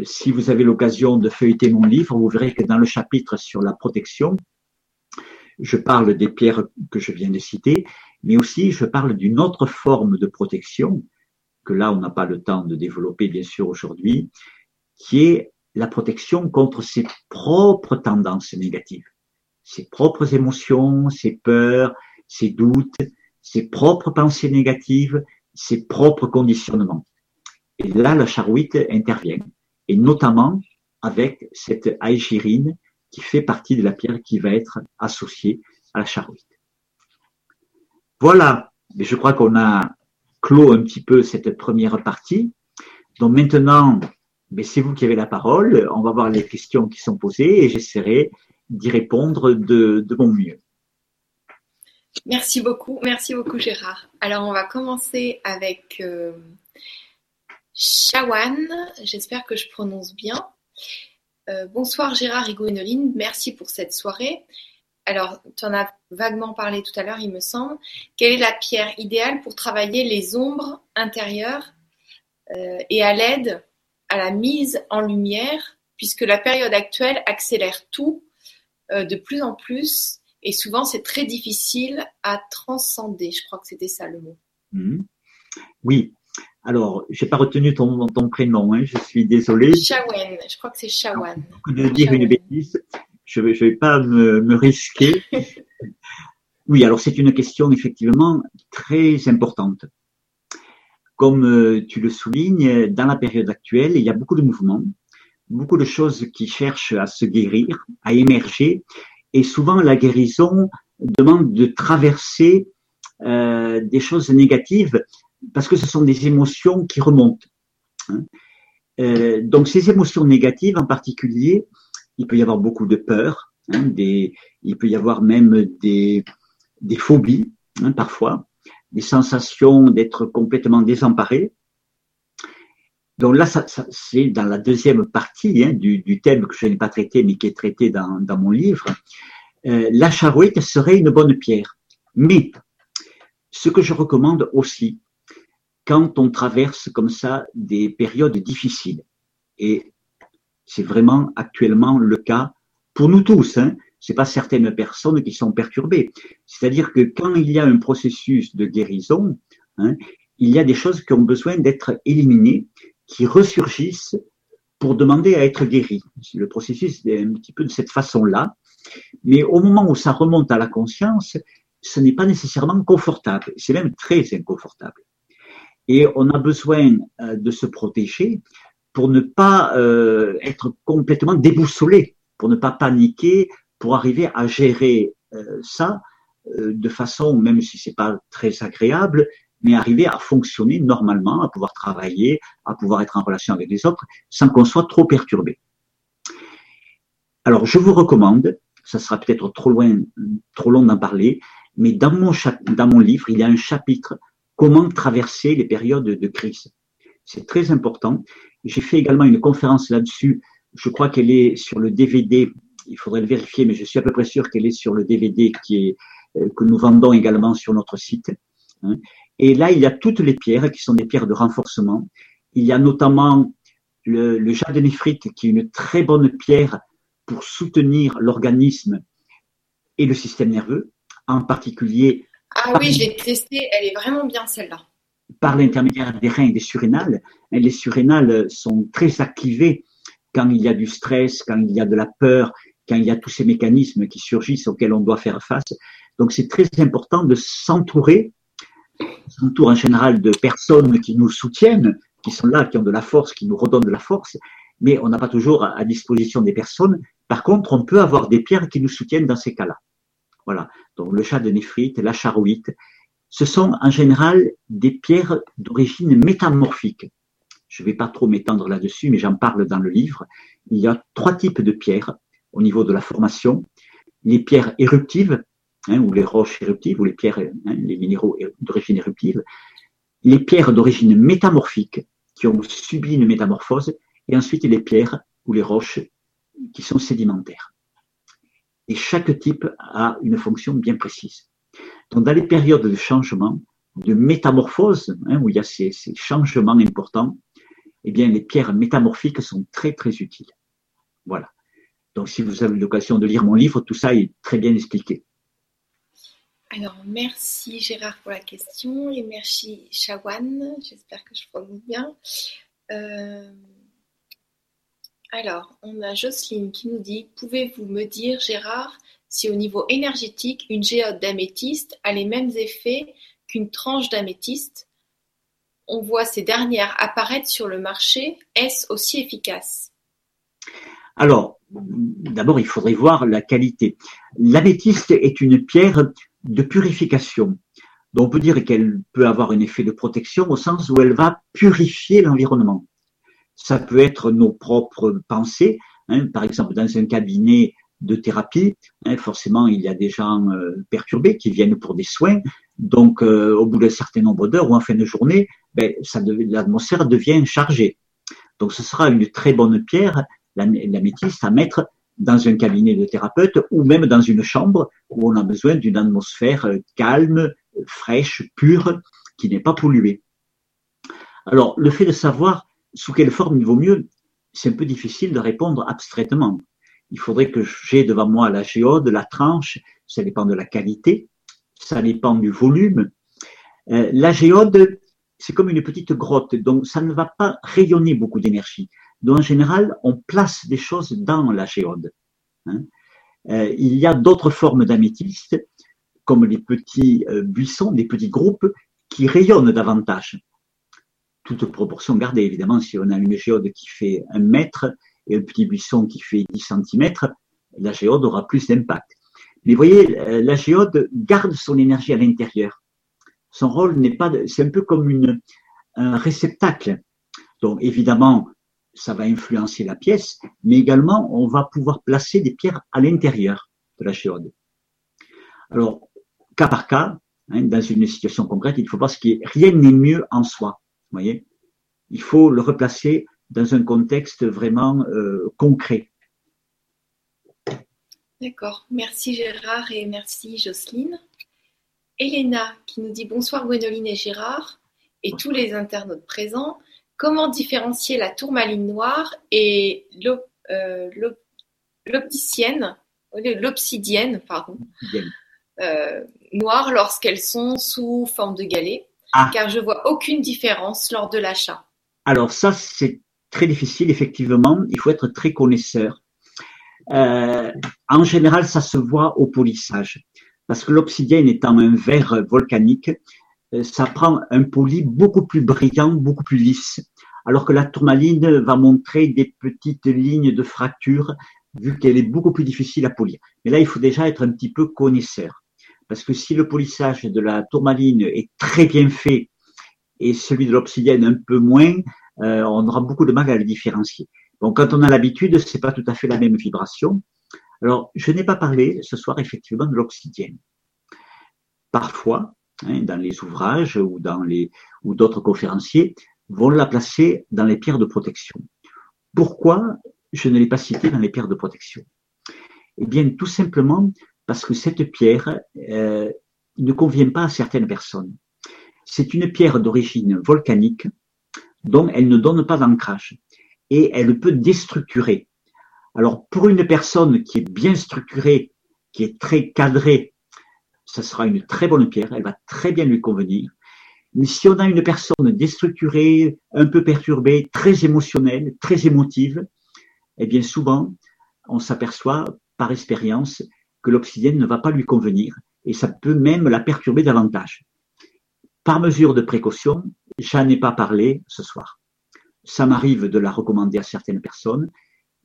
si vous avez l'occasion de feuilleter mon livre, vous verrez que dans le chapitre sur la protection, je parle des pierres que je viens de citer, mais aussi je parle d'une autre forme de protection, que là on n'a pas le temps de développer bien sûr aujourd'hui, qui est la protection contre ses propres tendances négatives, ses propres émotions, ses peurs, ses doutes, ses propres pensées négatives, ses propres conditionnements. Et là, la charouite intervient, et notamment avec cette aégirine qui fait partie de la pierre qui va être associée à la charouite. Voilà, mais je crois qu'on a clos un petit peu cette première partie. Donc maintenant, c'est vous qui avez la parole. On va voir les questions qui sont posées et j'essaierai d'y répondre de, mon mieux. Merci beaucoup, merci beaucoup Gérard. Alors on va commencer avec euh, Shawan, j'espère que je prononce bien. Euh, bonsoir Gérard et Gwénoline, merci pour cette soirée. alors tu en as vaguement parlé tout à l'heure, il me semble, quelle est la pierre idéale pour travailler les ombres intérieures euh, et à l'aide à la mise en lumière, puisque la période actuelle accélère tout euh, de plus en plus et souvent c'est très difficile à transcender. Je crois que c'était ça le mot. Mhm. Oui. Alors, j'ai pas retenu ton, ton prénom, hein, je suis désolé. Shawen, je crois que c'est Shawan. De dire une bêtise, je vais, je vais pas me, me risquer. oui, alors c'est une question effectivement très importante. Comme euh, tu le soulignes, dans la période actuelle, il y a beaucoup de mouvements, beaucoup de choses qui cherchent à se guérir, à émerger, et souvent la guérison demande de traverser euh, des choses négatives parce que ce sont des émotions qui remontent. Hein. Euh, donc ces émotions négatives en particulier, il peut y avoir beaucoup de peur, hein, des, il peut y avoir même des, des phobies hein, parfois, des sensations d'être complètement désemparé. Donc là, c'est dans la deuxième partie hein, du, thème que je n'ai pas traité, mais qui est traité dans, dans mon livre. Euh, la charouette serait une bonne pierre. Mais ce que je recommande aussi, quand on traverse comme ça des périodes difficiles, et c'est vraiment actuellement le cas pour nous tous, hein, c'est pas certaines personnes qui sont perturbées. C'est-à-dire que quand il y a un processus de guérison, hein, il y a des choses qui ont besoin d'être éliminées, qui ressurgissent pour demander à être guéries. Le processus est un petit peu de cette façon-là. Mais au moment où ça remonte à la conscience, ce n'est pas nécessairement confortable. C'est même très inconfortable. Et on a besoin euh, de se protéger pour ne pas euh, être complètement déboussolé, pour ne pas paniquer, pour arriver à gérer euh, ça de façon, même si c'est pas très agréable, mais arriver à fonctionner normalement, à pouvoir travailler, à pouvoir être en relation avec les autres, sans qu'on soit trop perturbé. Alors, je vous recommande, ça sera peut-être trop loin, trop long d'en parler, mais dans mon, dans mon livre, il y a un chapitre comment traverser les périodes de crise. C'est très important. J'ai fait également une conférence là-dessus. Je crois qu'elle est sur le DVD il faudrait le vérifier, mais je suis à peu près sûr qu'elle est sur le DVD qui est, euh, que nous vendons également sur notre site. Et là, il y a toutes les pierres qui sont des pierres de renforcement. Il y a notamment le, le jade néphrite qui est une très bonne pierre pour soutenir l'organisme et le système nerveux, en particulier. Ah oui, je l'ai testée, elle est vraiment bien celle-là. Par l'intermédiaire des reins et des surrénales. Les surrénales sont très activées quand il y a du stress, quand il y a de la peur, quand il y a tous ces mécanismes qui surgissent auxquels on doit faire face. Donc c'est très important de s'entourer, s'entourer en général de personnes qui nous soutiennent, qui sont là, qui ont de la force, qui nous redonnent de la force, mais on n'a pas toujours à disposition des personnes. Par contre, on peut avoir des pierres qui nous soutiennent dans ces cas-là. Voilà. Donc le chat de néphrite, la charouite, ce sont en général des pierres d'origine métamorphique. Je ne vais pas trop m'étendre là-dessus, mais j'en parle dans le livre. Il y a trois types de pierres au niveau de la formation, les pierres éruptives, hein, ou les roches éruptives, ou les pierres, hein, les minéraux d'origine éruptive, les pierres d'origine métamorphique, qui ont subi une métamorphose, et ensuite les pierres ou les roches qui sont sédimentaires. Et chaque type a une fonction bien précise. Donc, dans les périodes de changement, de métamorphose, hein, où il y a ces, ces, changements importants, eh bien, les pierres métamorphiques sont très, très utiles. Voilà. Donc, si vous avez l'occasion de lire mon livre, tout ça est très bien expliqué. Alors, merci Gérard pour la question et merci Shawan. J'espère que je prononce bien. Euh... Alors, on a Jocelyne qui nous dit Pouvez-vous me dire, Gérard, si au niveau énergétique, une géode d'améthyste a les mêmes effets qu'une tranche d'améthyste? On voit ces dernières apparaître sur le marché. Est-ce aussi efficace? Alors, d'abord, il faudrait voir la qualité. L'améthyste est une pierre de purification. Donc, on peut dire qu'elle peut avoir un effet de protection au sens où elle va purifier l'environnement. Ça peut être nos propres pensées. Hein, par exemple, dans un cabinet de thérapie, hein, forcément, il y a des gens euh, perturbés qui viennent pour des soins. Donc, euh, au bout d'un certain nombre d'heures ou en fin de journée, ben, l'atmosphère devient chargée. Donc, ce sera une très bonne pierre l'améthyste à mettre dans un cabinet de thérapeute ou même dans une chambre où on a besoin d'une atmosphère calme, fraîche, pure, qui n'est pas polluée. Alors, le fait de savoir sous quelle forme il vaut mieux, c'est un peu difficile de répondre abstraitement. Il faudrait que j'ai devant moi la géode, la tranche, ça dépend de la qualité, ça dépend du volume. Euh, la géode, c'est comme une petite grotte, donc ça ne va pas rayonner beaucoup d'énergie. Donc en général, on place des choses dans la géode. Hein. Euh, il y a d'autres formes d'améthyste, comme les petits euh, buissons, des petits groupes, qui rayonnent davantage. Toute proportion gardée, évidemment, si on a une géode qui fait un mètre et un petit buisson qui fait 10 cm, la géode aura plus d'impact. Mais voyez, euh, la géode garde son énergie à l'intérieur. Son rôle n'est pas, c'est un peu comme une, un réceptacle. Donc évidemment, ça va influencer la pièce, mais également on va pouvoir placer des pierres à l'intérieur de la géode. Alors, cas par cas, hein, dans une situation concrète, il faut voir ce qui est, rien n'est mieux en soi. Vous voyez, il faut le replacer dans un contexte vraiment euh, concret. D'accord. Merci Gérard et merci Jocelyne. Elena qui nous dit bonsoir Gwénoline et Gérard et tous les internautes présents. Comment différencier la tourmaline noire et euh, l'opticienne, l'obsidienne, pardon, euh, noire lorsqu'elles sont sous forme de galet ah. Car je vois aucune différence lors de l'achat. Alors ça, c'est très difficile, effectivement. Il faut être très connaisseur. Euh, en général, ça se voit au polissage. Parce que l'obsidienne étant un verre volcanique, euh, ça prend un poli beaucoup plus brillant, beaucoup plus lisse. Alors que la tourmaline va montrer des petites lignes de fracture, vu qu'elle est beaucoup plus difficile à polir. Mais là, il faut déjà être un petit peu connaisseur. Parce que si le polissage de la tourmaline est très bien fait et celui de l'obsidienne un peu moins, euh, on aura beaucoup de mal à le différencier. Donc, quand on a l'habitude, c'est pas tout à fait la même vibration. Alors, je n'ai pas parlé ce soir effectivement de l'obsidienne. Parfois, hein, dans les ouvrages ou dans d'autres conférenciers vont la placer dans les pierres de protection. Pourquoi je ne l'ai pas cité dans les pierres de protection? Eh bien, tout simplement parce que cette pierre euh, ne convient pas à certaines personnes. C'est une pierre d'origine volcanique dont elle ne donne pas d'ancrage et elle peut déstructurer. Alors pour une personne qui est bien structurée, qui est très cadrée, ça sera une très bonne pierre, elle va très bien lui convenir. Mais si on a une personne déstructurée, un peu perturbée, très émotionnelle, très émotive, eh bien souvent, on s'aperçoit par expérience que l'obsidienne ne va pas lui convenir et ça peut même la perturber davantage. Par mesure de précaution, j'en ai pas parlé ce soir ça m'arrive de la recommander à certaines personnes,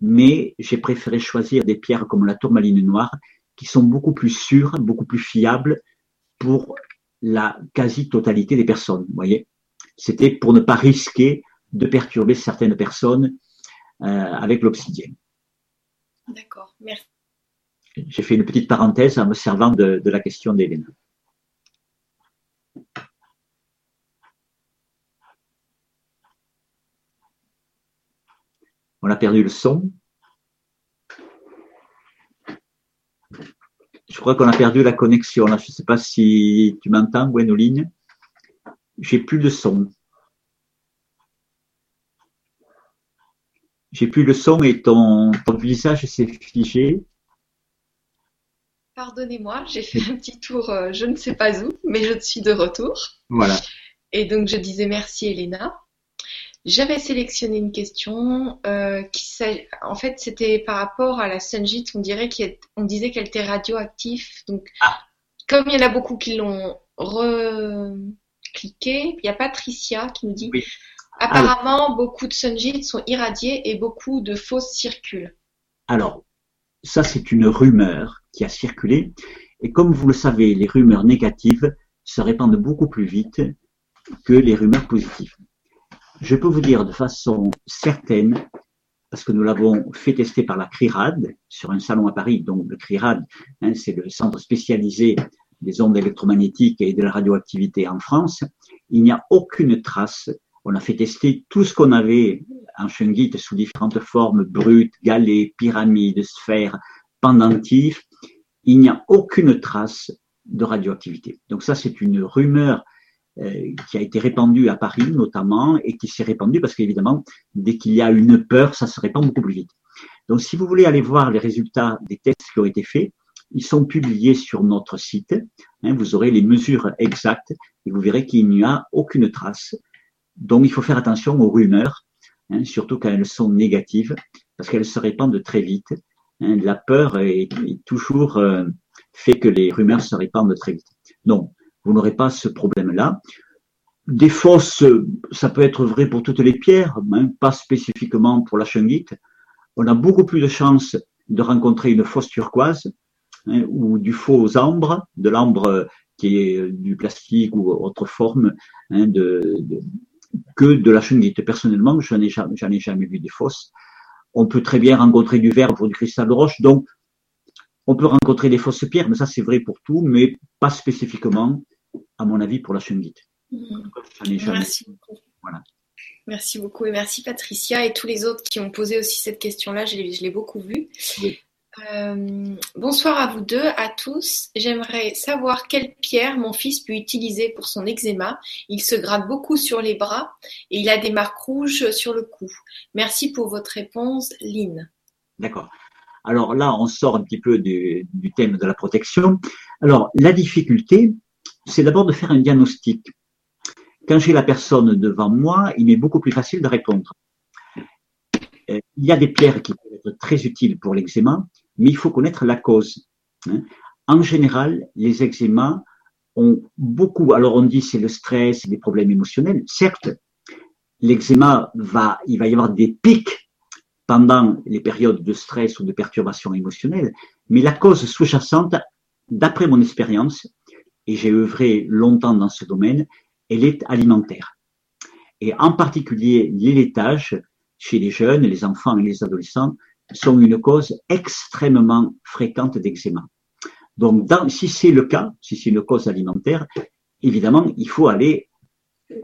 mais j'ai préféré choisir des pierres comme la tourmaline noire qui sont beaucoup plus sûres, beaucoup plus fiables pour la quasi-totalité des personnes. Vous voyez, c'était pour ne pas risquer de perturber certaines personnes euh, avec l'obsidienne. D'accord, merci. J'ai fait une petite parenthèse en me servant de, de la question d'Hélène. On a perdu le son. Je crois qu'on a perdu la connexion. Là. Je ne sais pas si tu m'entends, Gwénoline. J'ai plus de son. J'ai plus le son et ton, visage s'est figé. Pardonnez-moi, j'ai fait un petit tour, euh, je ne sais pas où, mais je suis de retour. Voilà. Et donc je disais merci Elena. J'avais sélectionné une question euh, qui, en fait, c'était par rapport à la Sunjit. On dirait qu'on disait qu'elle était radioactive. Donc, ah. comme il y en a beaucoup qui l'ont recliqué, il y a Patricia qui nous dit apparemment beaucoup de Sunjit sont irradiés et beaucoup de fausses circulent. Alors, ça c'est une rumeur qui a circulé. Et comme vous le savez, les rumeurs négatives se répandent beaucoup plus vite que les rumeurs positives. Je peux vous dire de façon certaine, parce que nous l'avons fait tester par la CRIRAD sur un salon à Paris, donc le CRIRAD, hein, c'est le centre spécialisé des ondes électromagnétiques et de la radioactivité en France, il n'y a aucune trace. On a fait tester tout ce qu'on avait en shungite sous différentes formes brutes, galets, pyramides, sphères, pendentifs, il n'y a aucune trace de radioactivité. Donc ça, c'est une rumeur qui a été répandue à Paris notamment et qui s'est répandue parce qu'évidemment, dès qu'il y a une peur, ça se répand beaucoup plus vite. Donc si vous voulez aller voir les résultats des tests qui ont été faits, ils sont publiés sur notre site. Hein, vous aurez les mesures exactes et vous verrez qu'il n'y a aucune trace. Donc il faut faire attention aux rumeurs, hein, surtout quand elles sont négatives, parce qu'elles se répandent très vite. Hein, la peur est, toujours euh, fait que les rumeurs se répandent très vite. Donc vous n'aurez pas ce problème-là. Des fosses, ça peut être vrai pour toutes les pierres, pas spécifiquement pour la shungite. On a beaucoup plus de chances de rencontrer une fosse turquoise hein, ou du faux ambre, de l'ambre qui est du plastique ou autre forme, hein, que de la shungite. Personnellement, je n'en ai, jamais, ai jamais vu des fosses. On peut très bien rencontrer du verre pour du cristal de roche. Donc, on peut rencontrer des fausses pierres, mais ça c'est vrai pour tout, mais pas spécifiquement, à mon avis, pour la shungite. Mmh. Merci beaucoup. Voilà. Merci beaucoup et merci Patricia et tous les autres qui ont posé aussi cette question-là. Je l'ai beaucoup vue. Euh, bonsoir à vous deux, à tous. J'aimerais savoir quelle pierre mon fils peut utiliser pour son eczéma. Il se gratte beaucoup sur les bras et il a des marques rouges sur le cou. Merci pour votre réponse, Lynn. D'accord. Alors là, on sort un petit peu du, thème de la protection. Alors, la difficulté, c'est d'abord de faire un diagnostic. Quand j'ai la personne devant moi, il m'est beaucoup plus facile de répondre. Euh, il y a des pierres qui peuvent être très utiles pour l'eczéma, mais il faut connaître la cause. Hein. En général, les eczémas ont beaucoup, alors on dit c'est le stress, des problèmes émotionnels. Certes, l'eczéma va, il va y avoir des pics pendant les périodes de stress ou de perturbation émotionnelle, mais la cause sous-jacente, d'après mon expérience, et j'ai œuvré longtemps dans ce domaine, elle est alimentaire. Et en particulier, les laitages chez les jeunes, les enfants et les adolescents sont une cause extrêmement fréquente d'eczéma. Donc, si c'est le cas, si c'est une cause alimentaire, évidemment, il faut aller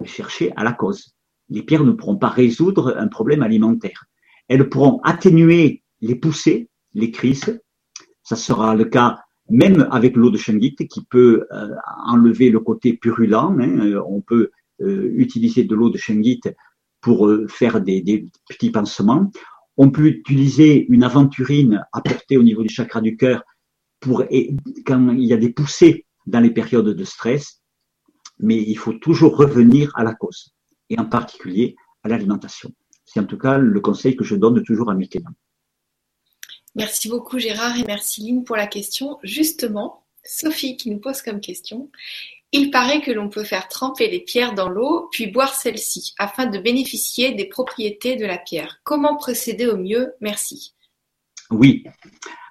chercher à la cause. Les pierres ne pourront pas résoudre un problème alimentaire. Elles pourront atténuer les poussées, les crises. Ça sera le cas même avec l'eau de shungite qui peut euh, enlever le côté purulent. Hein. Euh, on peut euh, utiliser de l'eau de shungite pour faire des, des, petits pansements. On peut utiliser une aventurine apportée au niveau du chakra du cœur pour quand il y a des poussées dans les périodes de stress, mais il faut toujours revenir à la cause, et en particulier à l'alimentation. C'est en tout cas le conseil que je donne toujours à mes clients. Merci beaucoup Gérard et merci Lynn pour la question. Justement, Sophie qui nous pose comme question, il paraît que l'on peut faire tremper les pierres dans l'eau, puis boire celle-ci, afin de bénéficier des propriétés de la pierre. Comment procéder au mieux? Merci. Oui.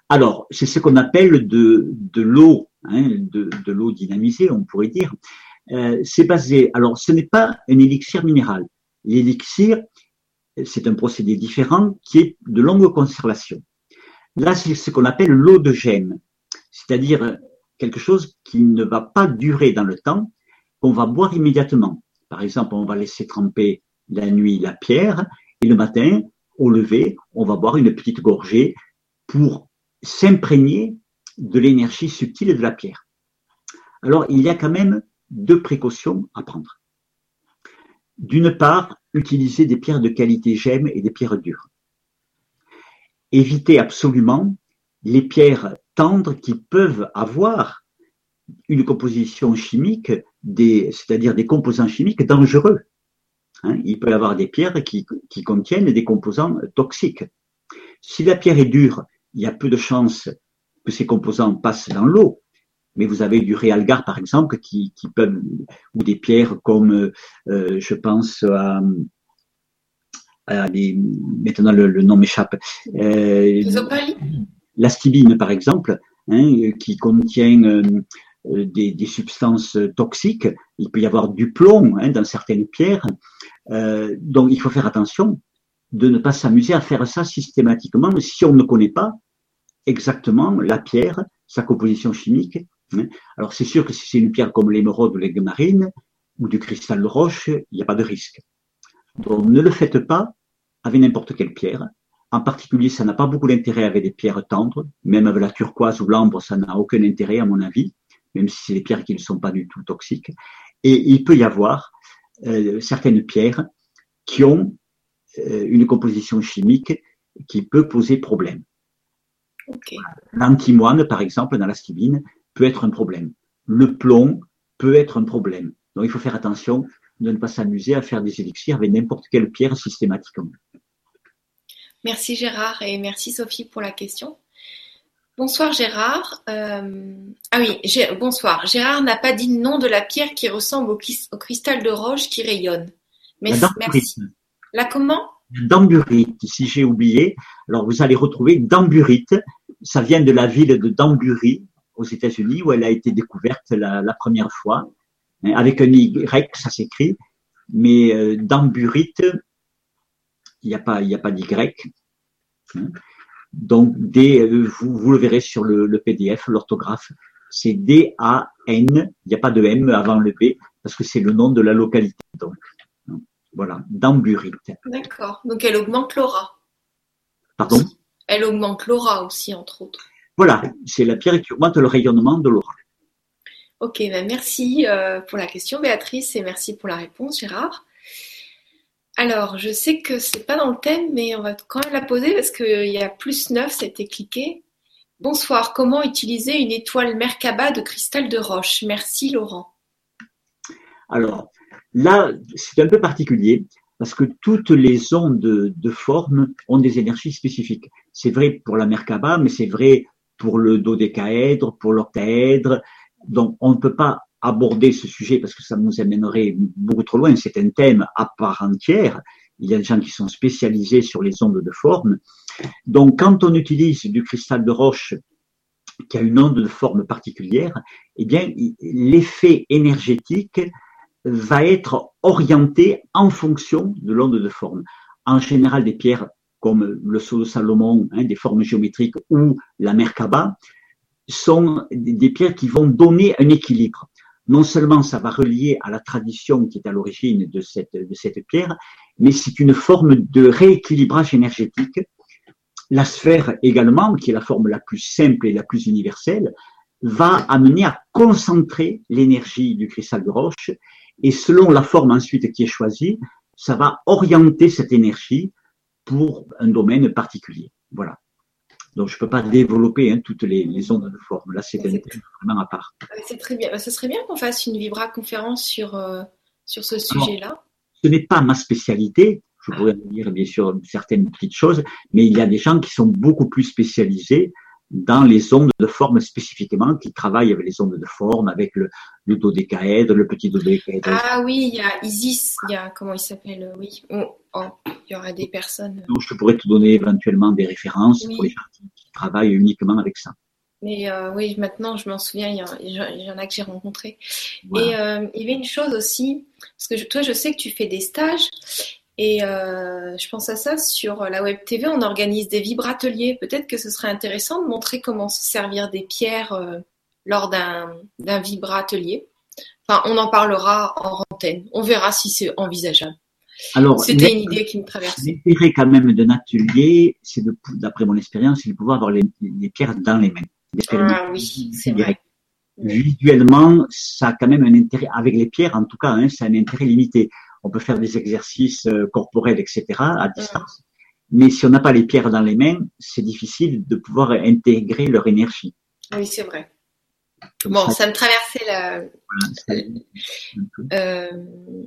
Alors, c'est ce qu'on appelle de, de l'eau, hein, de, de l'eau dynamisée, on pourrait dire. Euh, c'est basé, alors ce n'est pas un élixir minéral. L'élixir, c'est un procédé différent qui est de longue conservation. Là, c'est ce qu'on appelle l'eau de gemme, c'est-à-dire quelque chose qui ne va pas durer dans le temps, qu'on va boire immédiatement. Par exemple, on va laisser tremper la nuit la pierre et le matin, au lever, on va boire une petite gorgée pour s'imprégner de l'énergie subtile de la pierre. Alors, il y a quand même deux précautions à prendre. D'une part, utiliser des pierres de qualité gemme et des pierres dures. Évitez absolument les pierres tendres qui peuvent avoir une composition chimique, c'est-à-dire des composants chimiques dangereux. Hein, il peut y avoir des pierres qui, contiennent des composants toxiques. Si la pierre est dure, il y a peu de chances que ces composants passent dans l'eau. Mais vous avez du réalgar, par exemple, qui, peuvent, ou des pierres comme, euh, je pense à, maintenant le, nom m'échappe. Euh, L'astibine, par exemple, hein, qui contient euh, des, des, substances toxiques. Il peut y avoir du plomb hein, dans certaines pierres. Euh, donc, il faut faire attention de ne pas s'amuser à faire ça systématiquement si on ne connaît pas exactement la pierre, sa composition chimique. Hein. Alors, c'est sûr que si c'est une pierre comme l'émeraude ou l'aigle marine ou du cristal de roche, il n'y a pas de risque. Donc, ne le faites pas avec n'importe quelle pierre. En particulier, ça n'a pas beaucoup d'intérêt avec des pierres tendres, même avec la turquoise ou l'ambre, ça n'a aucun intérêt à mon avis, même si c'est des pierres qui ne sont pas du tout toxiques. Et il peut y avoir euh, certaines pierres qui ont euh, une composition chimique qui peut poser problème. Okay. L'antimoine, par exemple, dans la stibine, peut être un problème. Le plomb peut être un problème. Donc il faut faire attention de ne pas s'amuser à faire des élixirs avec n'importe quelle pierre systématiquement. Merci Gérard et merci Sophie pour la question. Bonsoir Gérard. Euh, ah oui, bonsoir. Gérard n'a pas dit le nom de la pierre qui ressemble au, cristal de roche qui rayonne. Mais la merci. La comment? Damburite, si j'ai oublié. Alors vous allez retrouver Damburite. Ça vient de la ville de Dambury aux États-Unis où elle a été découverte la, première fois. Avec un Y, ça s'écrit. Mais euh, Damburite, il n'y a pas, il n'y a pas d'Y. Donc, D, euh, vous, vous, le verrez sur le, le PDF, l'orthographe, c'est D-A-N, il n'y a pas de M avant le B, parce que c'est le nom de la localité. Donc, voilà, d'amburite. D'accord. Donc, elle augmente l'aura. Pardon? Elle augmente l'aura aussi, entre autres. Voilà, c'est la pierre qui augmente le rayonnement de l'aura. Ok, ben merci euh, pour la question, Béatrice, et merci pour la réponse, Gérard. Alors, je sais que c'est pas dans le thème, mais on va quand même la poser parce qu'il y a plus 9, ça a été cliqué. Bonsoir, comment utiliser une étoile Merkaba de cristal de roche? Merci Laurent. Alors, là, c'est un peu particulier parce que toutes les ondes de, forme ont des énergies spécifiques. C'est vrai pour la Merkaba, mais c'est vrai pour le dodécaèdre, pour l'octaèdre. Donc, on ne peut pas aborder ce sujet parce que ça nous amènerait beaucoup trop loin. C'est un thème à part entière. Il y a des gens qui sont spécialisés sur les ondes de forme. Donc, quand on utilise du cristal de roche qui a une onde de forme particulière, eh bien, l'effet énergétique va être orienté en fonction de l'onde de forme. En général, des pierres comme le sceau de Salomon, hein, des formes géométriques ou la Merkaba, sont des pierres qui vont donner un équilibre non seulement ça va relier à la tradition qui est à l'origine de cette, de cette pierre, mais c'est une forme de rééquilibrage énergétique. La sphère également, qui est la forme la plus simple et la plus universelle, va amener à concentrer l'énergie du cristal de roche et selon la forme ensuite qui est choisie, ça va orienter cette énergie pour un domaine particulier. Voilà. Donc, je ne peux pas développer hein, toutes les, ondes de forme. Là, c'est vraiment à part. C'est très bien. Ce serait bien qu'on fasse une Vibra conférence sur, euh, sur ce sujet-là. Ce n'est pas ma spécialité. Je pourrais dire, bien sûr, certaines petites choses, mais il y a des gens qui sont beaucoup plus spécialisés dans les ondes de forme spécifiquement, qui travaillent avec les ondes de forme, avec le, le dodécaèdre, le petit dodécaèdre. Ah oui, il y a Isis, il y a, comment il s'appelle, oui. Oh, oh, il y aura des personnes. Donc, je pourrais te donner éventuellement des références pour les gens qui travaillent uniquement avec ça. Mais euh, oui, maintenant, je m'en souviens, il y, en a que j'ai rencontrés. Et euh, il y avait une chose aussi, parce que toi, je sais que tu fais des stages, et euh, je pense à ça, sur la Web TV, on organise des vibrateliers. Peut-être que ce serait intéressant de montrer comment se servir des pierres euh, lors d'un vibratelier. Enfin, on en parlera en antenne. On verra si c'est envisageable. Alors, c'était une idée qui me traversait. L'intérêt quand même d'un atelier, c'est d'après mon expérience, c'est de pouvoir avoir les, pierres dans les mains. Ah oui, c'est vrai. Visuellement, ça a quand même un intérêt, avec les pierres en tout cas, hein, ça a un intérêt limité on peut faire des exercices euh, corporels, etc., à distance. Mais si on n'a pas les pierres dans les mains, c'est difficile de pouvoir intégrer leur énergie. Oui, c'est vrai. bon, ça, me traversait la. Euh,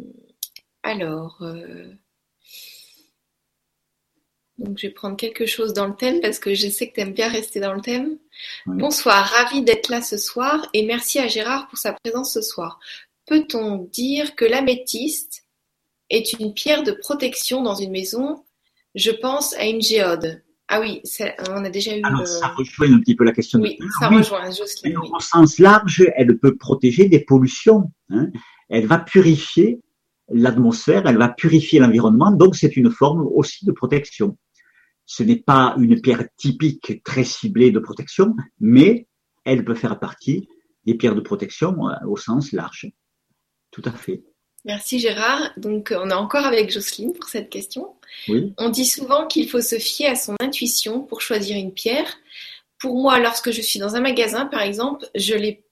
alors. Euh, donc, je vais prendre quelque chose dans le thème parce que je sais que tu aimes bien rester dans le thème. Bonsoir, ravi d'être là ce soir et merci à Gérard pour sa présence ce soir. Peut-on dire que l'améthyste est une pierre de protection dans une maison. Je pense à une géode. Ah oui, on a déjà eu. Alors, ça rejoint un petit peu la question. Oui, ça rejoint, Jocelyne. Au sens large, elle peut protéger des pollutions. Hein. Elle va purifier l'atmosphère, elle va purifier l'environnement, donc c'est une forme aussi de protection. Ce n'est pas une pierre typique très ciblée de protection, mais elle peut faire partie des pierres de protection euh, au sens large. Tout à fait. Merci Gérard. Donc on est encore avec Jocelyne pour cette question. Oui. On dit souvent qu'il faut se fier à son intuition pour choisir une pierre. Pour moi, lorsque je suis dans un magasin, par exemple, je les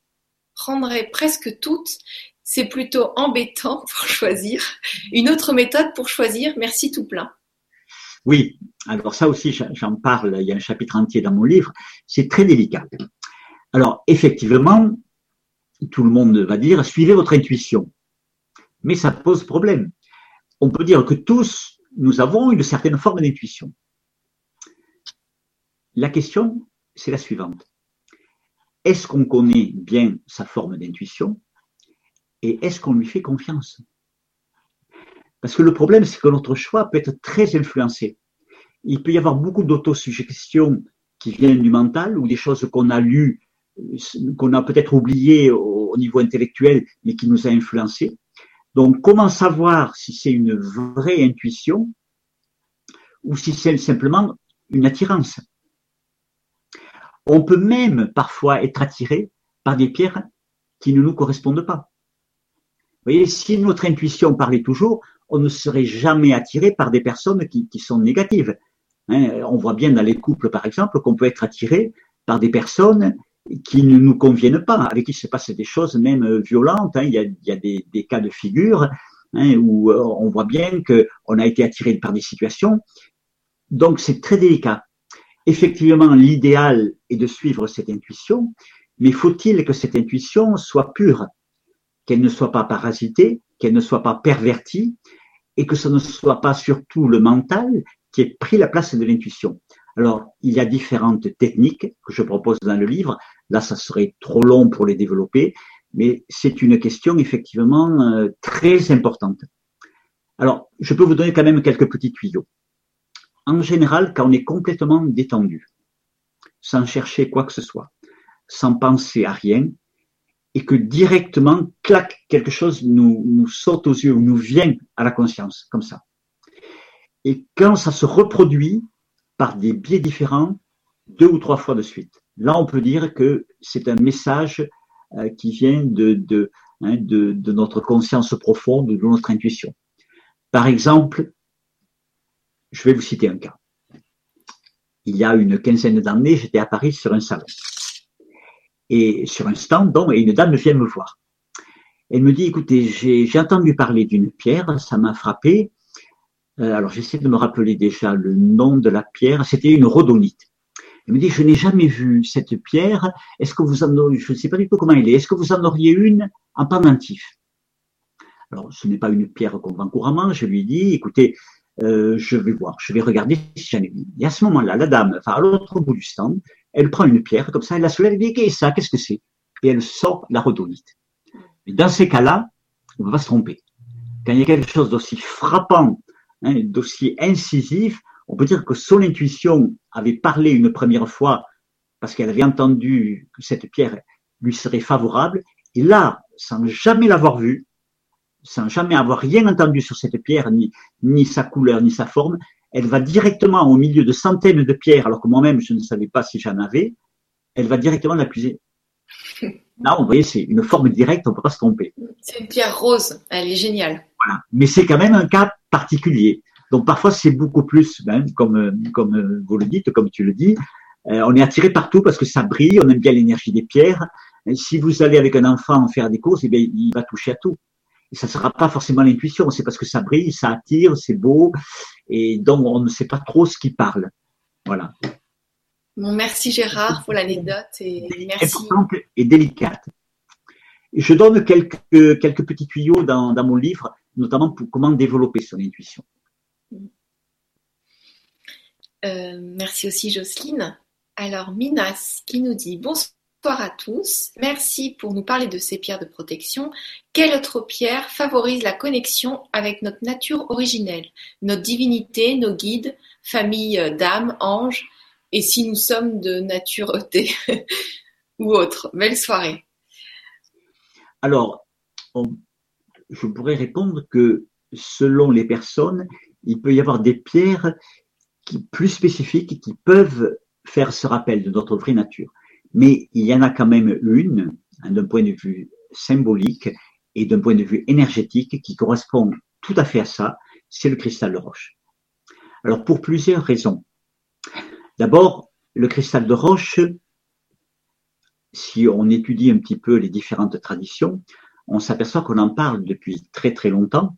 prendrais presque toutes. C'est plutôt embêtant pour choisir. Une autre méthode pour choisir, merci tout plein. Oui, alors ça aussi, j'en parle, il y a un chapitre entier dans mon livre, c'est très délicat. Alors, effectivement, tout le monde va dire, suivez votre intuition. Mais ça pose problème. On peut dire que tous, nous avons une certaine forme d'intuition. La question, c'est la suivante. Est-ce qu'on connaît bien sa forme d'intuition et est-ce qu'on lui fait confiance? Parce que le problème, c'est que notre choix peut être très influencé. Il peut y avoir beaucoup d'autosuggestions qui viennent du mental ou des choses qu'on a lues, qu'on a peut-être oubliées au niveau intellectuel, mais qui nous a influencés. Donc, comment savoir si c'est une vraie intuition ou si c'est simplement une attirance? On peut même parfois être attiré par des pierres qui ne nous correspondent pas. Vous voyez, si notre intuition parlait toujours, on ne serait jamais attiré par des personnes qui, sont négatives. Hein, on voit bien dans les couples, par exemple, qu'on peut être attiré par des personnes qui ne nous conviennent pas, avec qui se passent des choses même euh, violentes. Hein. Il y a, des, cas de figure hein, où euh, on voit bien qu'on a été attiré par des situations. Donc c'est très délicat. Effectivement, l'idéal est de suivre cette intuition, mais faut-il que cette intuition soit pure, qu'elle ne soit pas parasitée, qu'elle ne soit pas pervertie, et que ce ne soit pas surtout le mental qui ait pris la place de l'intuition? Alors, il y a différentes techniques que je propose dans le livre. Là, ça serait trop long pour les développer, mais c'est une question effectivement euh, très importante. Alors, je peux vous donner quand même quelques petits tuyaux. En général, quand on est complètement détendu, sans chercher quoi que ce soit, sans penser à rien, et que directement, clac, quelque chose nous, nous saute aux yeux ou nous vient à la conscience, comme ça. Et quand ça se reproduit, par des biais différents deux ou trois fois de suite. Là, on peut dire que c'est un message euh, qui vient de, hein, de, notre conscience profonde, de notre intuition. Par exemple, je vais vous citer un cas. Il y a une quinzaine d'années, j'étais à Paris sur un salon. Et sur un stand, et une dame vient me voir. Elle me dit, écoutez, j'ai entendu parler d'une pierre, ça m'a frappé, euh, alors j'essaie de me rappeler déjà le nom de la pierre. C'était une rhodonite. Il me dit, je n'ai jamais vu cette pierre. Est-ce que vous en auriez, je ne sais pas du tout comment elle est. Est-ce que vous en auriez une en pendentif? Alors, ce n'est pas une pierre qu'on vend couramment. Je lui dis, écoutez, euh, je vais voir, je vais regarder si j'en ai une. Et à ce moment-là, la dame, enfin, à l'autre bout du stand, elle prend une pierre comme ça, elle la soulève, elle dit, qu'est-ce ça? Qu'est-ce que c'est? Et elle sort la rhodonite. Dans ces cas-là, on ne va pas se tromper. Quand il y a quelque chose d'aussi frappant hein, dossier incisif, on peut dire que son intuition avait parlé une première fois parce qu'elle avait entendu que cette pierre lui serait favorable, et là, sans jamais l'avoir vue, sans jamais avoir rien entendu sur cette pierre, ni, ni sa couleur, ni sa forme, elle va directement au milieu de centaines de pierres, alors que moi-même je ne savais pas si j'en avais, elle va directement l'accuser. Là, vous voyez, c'est une forme directe, on ne peut pas se tromper. C'est une pierre rose, elle est géniale. Voilà. Mais c'est quand même un cas particulier. Donc parfois c'est beaucoup plus, ben, comme comme vous le dites, comme tu le dis, euh, on est attiré partout parce que ça brille, on aime bien l'énergie des pierres. Et si vous allez avec un enfant faire des courses, eh bien, il va toucher à tout. Et ça sera pas forcément l'intuition, c'est parce que ça brille, ça attire, c'est beau, et donc on ne sait pas trop ce qui parle. Voilà. Bon, merci Gérard pour l'anecdote et merci. Importante et délicate. Je donne quelques, quelques petits tuyaux dans, dans mon livre, notamment pour comment développer son intuition. Euh, merci aussi Jocelyne. Alors Minas qui nous dit bonsoir à tous. Merci pour nous parler de ces pierres de protection. Quelle autre pierre favorise la connexion avec notre nature originelle, notre divinité, nos guides, famille euh, d'âmes, anges, et si nous sommes de nature e ou autre Belle soirée. Alors, je pourrais répondre que selon les personnes, il peut y avoir des pierres plus spécifiques qui peuvent faire ce rappel de notre vraie nature. Mais il y en a quand même une, hein, d'un point de vue symbolique, et d'un point de vue énergétique qui correspond tout à fait à ça, c'est le cristal de roche. Alors pour plusieurs raisons. D'abord, le cristal de roche, si on étudie un petit peu les différentes traditions, on s'aperçoit qu'on en parle depuis très très longtemps,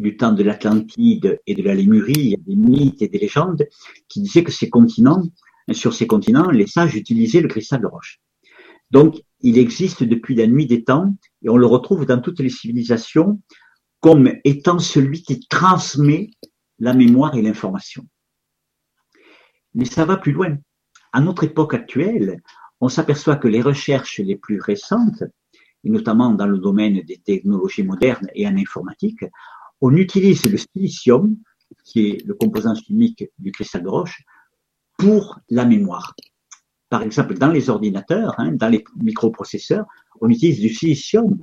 du temps de l'Atlantide et de la Lémurie, il y a des mythes et des légendes qui disaient que ces continents, sur ces continents, les sages utilisaient le cristal de roche. Donc, il existe depuis la nuit des temps et on le retrouve dans toutes les civilisations comme étant celui qui transmet la mémoire et l'information. Mais ça va plus loin. À notre époque actuelle, on s'aperçoit que les recherches les plus récentes, et notamment dans le domaine des technologies modernes et en informatique, on utilise le silicium, qui est le composant chimique du cristal de roche, pour la mémoire. Par exemple, dans les ordinateurs, hein, dans les microprocesseurs, on utilise du silicium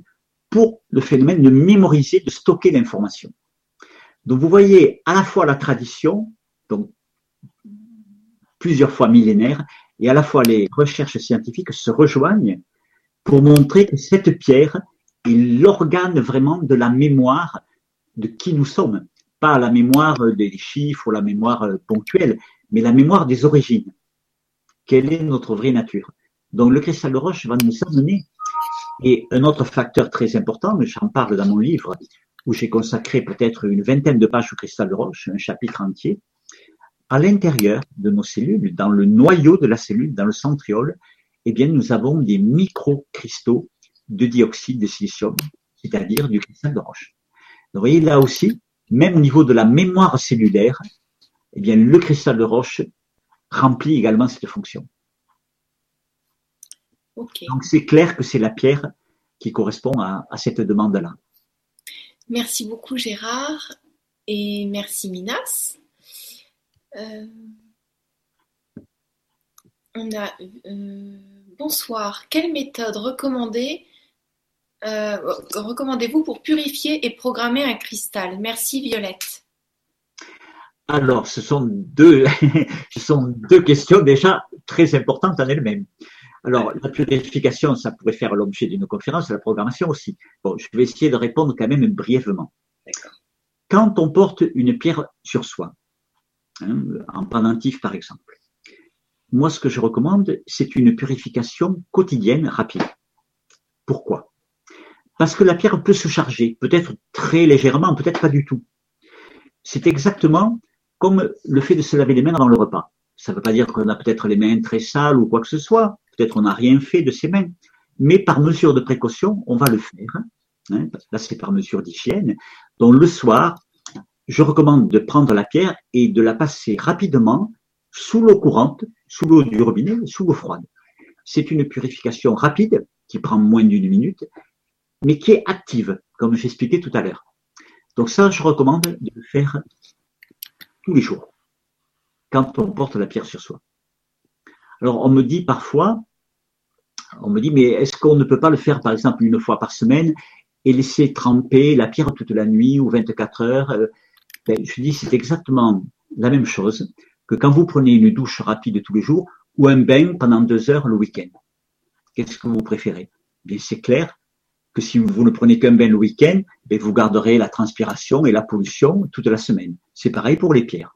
pour le phénomène de mémoriser, de stocker l'information. Donc vous voyez à la fois la tradition, donc plusieurs fois millénaire, et à la fois les recherches scientifiques se rejoignent pour montrer que cette pierre est l'organe vraiment de la mémoire de qui nous sommes. Pas la mémoire des chiffres ou la mémoire ponctuelle, mais la mémoire des origines. Quelle est notre vraie nature? Donc le cristal de roche va nous amener. Et un autre facteur très important, j'en parle dans mon livre, où j'ai consacré peut-être une vingtaine de pages au cristal de roche, un chapitre entier, à l'intérieur de nos cellules, dans le noyau de la cellule, dans le centriole, eh bien, nous avons des microcristaux de dioxyde de silicium, c'est-à-dire du cristal de roche. Vous voyez, là aussi, même au niveau de la mémoire cellulaire, eh bien, le cristal de roche remplit également cette fonction. Donc, c'est clair que c'est la pierre qui correspond à, cette demande-là. Merci beaucoup, Gérard. Et merci, Minas. Euh, on a, euh, bonsoir. Quelle méthode recommandez, euh, recommandez-vous pour purifier et programmer un cristal? Merci, Violette. Alors, ce sont deux, ce sont deux questions déjà très importantes en elles-mêmes. Alors, la purification, ça pourrait faire l'objet d'une conférence, la programmation aussi. Bon, je vais essayer de répondre quand même brièvement. Quand on porte une pierre sur soi, hein, en pendentif par exemple, moi, ce que je recommande, c'est une purification quotidienne rapide. Pourquoi? Parce que la pierre peut se charger, peut-être très légèrement, peut-être pas du tout. C'est exactement comme le fait de se laver les mains avant le repas. Ça ne veut pas dire qu'on a peut-être les mains très sales ou quoi que ce soit. Peut-être on n'a rien fait de ses mains. Mais par mesure de précaution, on va le faire. Hein, là, c'est par mesure d'hygiène. Donc le soir, je recommande de prendre la pierre et de la passer rapidement sous l'eau courante, sous l'eau du robinet, sous l'eau froide. C'est une purification rapide qui prend moins d'une minute, mais qui est active, comme j'expliquais tout à l'heure. Donc ça, je recommande de le faire tous les jours, quand on porte la pierre sur soi. Alors, on me dit parfois, on me dit, mais est-ce qu'on ne peut pas le faire, par exemple, une fois par semaine et laisser tremper la pierre toute la nuit ou 24 heures euh, ben, Je dis, c'est exactement la même chose que quand vous prenez une douche rapide tous les jours ou un bain pendant deux heures le week-end. Qu'est-ce que vous préférez? Bien, c'est clair que si vous ne prenez qu'un bain le week-end, ben, vous garderez la transpiration et la pollution toute la semaine. C'est pareil pour les pierres.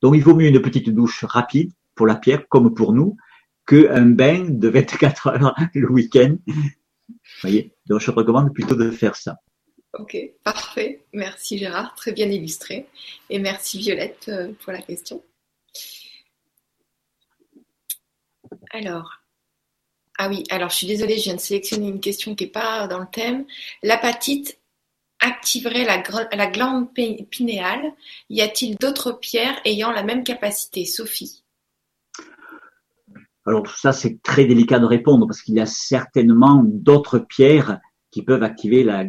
Donc, il vaut mieux une petite douche rapide pour la pierre, comme pour nous, qu'un bain de 24 heures le week-end. voyez? Donc, je recommande plutôt de faire ça. Ok, parfait. Merci Gérard, très bien illustré. Et merci Violette euh, pour la question. Alors, ah oui, alors je suis désolée, je viens de sélectionner une question qui n'est pas dans le thème. L'apatite activerait la, la glande pinéale. Y a-t-il d'autres pierres ayant la même capacité? Sophie Alors tout ça, c'est très délicat de répondre parce qu'il y a certainement d'autres pierres qui peuvent activer la,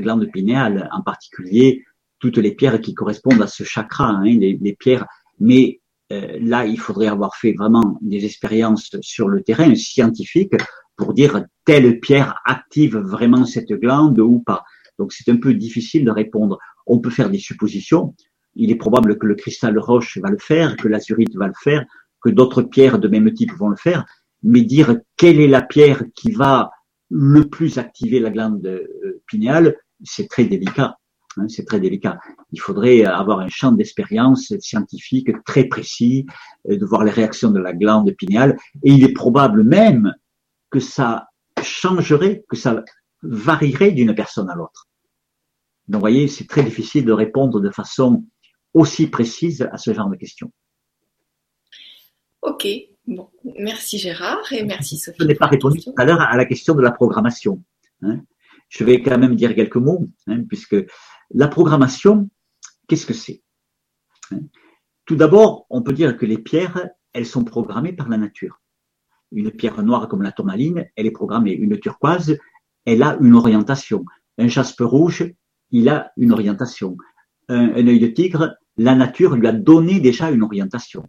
glande pinéale, en particulier toutes les pierres qui correspondent à ce chakra, hein, les, pierres. Mais là, il faudrait avoir fait vraiment des expériences sur le terrain scientifique pour dire telle pierre active vraiment cette glande ou pas. Donc c'est un peu difficile de répondre. On peut faire des suppositions. Il est probable que le cristal roche va le faire, que l'azurite va le faire, que d'autres pierres de même type vont le faire. Mais dire quelle est la pierre qui va le plus activer la glande euh, pinéale, c'est très délicat. Hein, c'est très délicat. Il faudrait avoir un champ d'expérience scientifique très précis, euh, de voir les réactions de la glande pinéale. Et il est probable même que ça changerait, que ça varierait d'une personne à l'autre. Donc, vous voyez, c'est très difficile de répondre de façon aussi précise à ce genre de questions. Ok, bon, merci Gérard et merci Sophie. Je n'ai pas répondu tout à l'heure à la question de la programmation. Hein. Je vais quand même dire quelques mots, hein, puisque la programmation, qu'est-ce que c'est? Hein? Tout d'abord, on peut dire que les pierres, elles sont programmées par la nature. Une pierre noire comme la tourmaline, elle est programmée. Une turquoise, elle a une orientation. Un jaspe rouge, il a une orientation. Un, un œil de tigre, la nature lui a donné déjà une orientation.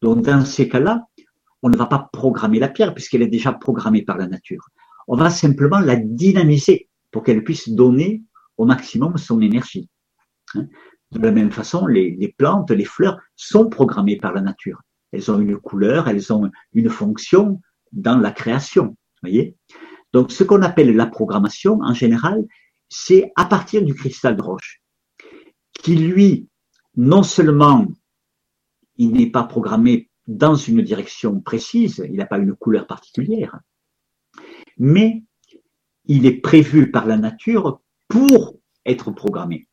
Donc dans ces cas-là, on ne va pas programmer la pierre puisqu'elle est déjà programmée par la nature. On va simplement la dynamiser pour qu'elle puisse donner au maximum son énergie. Hein. De la même façon, les, plantes, les fleurs sont programmées par la nature. Elles ont une couleur, elles ont une fonction dans la création. Voyez Donc, ce qu'on appelle la programmation, en général, c'est à partir du cristal de roche, qui lui, non seulement, il n'est pas programmé dans une direction précise, il n'a pas une couleur particulière, mais il est prévu par la nature pour être programmé,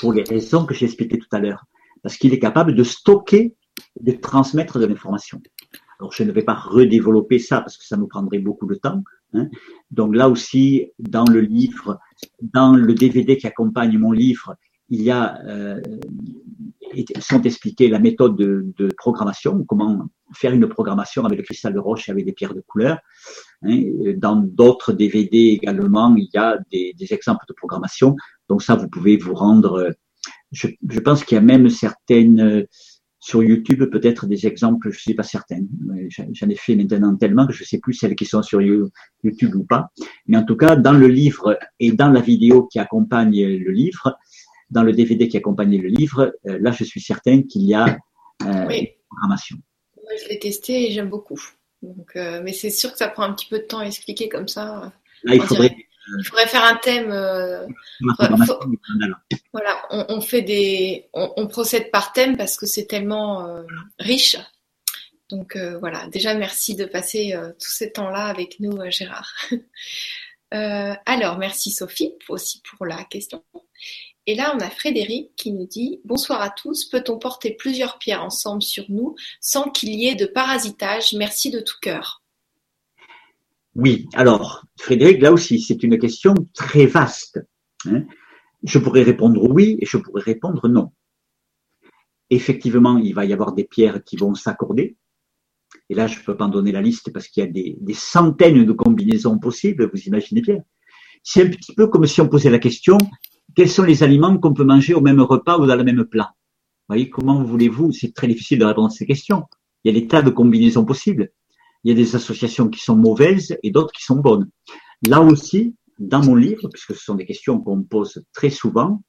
pour les raisons que j'ai expliquées tout à l'heure, parce qu'il est capable de stocker, de transmettre de l'information. Alors je ne vais pas redévelopper ça parce que ça nous prendrait beaucoup de temps. Hein. Donc là aussi, dans le livre, dans le DVD qui accompagne mon livre, il y a euh, sont expliquées la méthode de, programmation, comment faire une programmation avec le cristal de roche et avec des pierres de couleur. Hein. Dans d'autres DVD également, il y a des, exemples de programmation. Donc ça, vous pouvez vous rendre. Je, pense qu'il y a même certaines sur YouTube peut-être des exemples, je ne suis pas certain. J'en ai fait maintenant tellement que je ne sais plus celles qui sont sur YouTube ou pas. Mais en tout cas, dans le livre et dans la vidéo qui accompagne le livre, dans le DVD qui accompagnait le livre, euh, là, je suis certain qu'il y a euh, une programmation. Moi, je l'ai testé et j'aime beaucoup. Donc, euh, mais c'est sûr que ça prend un petit peu de temps à expliquer comme ça. Là, il faudrait, il faudrait faire un thème. voilà, on, fait des, on, procède par thème parce que c'est tellement riche. Donc voilà, déjà merci de passer tout ce temps-là avec nous, Gérard. alors merci Sophie aussi pour la question. Et là, on a Frédéric qui nous dit Bonsoir à tous, peut-on porter plusieurs pierres ensemble sur nous sans qu'il y ait de parasitage? Merci de tout cœur. Oui, alors, Frédéric, là aussi, c'est une question très vaste. Hein. je pourrais répondre oui et je pourrais répondre non. Effectivement, il va y avoir des pierres qui vont s'accorder. Et là, je ne peux pas donner la liste parce qu'il y a des centaines de combinaisons possibles, vous imaginez bien. C'est un petit peu comme si on posait la question, quels sont les aliments qu'on peut manger au même repas ou dans le même plat? Vous voyez, comment voulez-vous C'est très difficile de répondre à ces questions. Il y a des tas de combinaisons possibles. Il y a des associations qui sont mauvaises et d'autres qui sont bonnes. Là aussi, dans mon livre, puisque ce sont des questions qu'on me pose très souvent,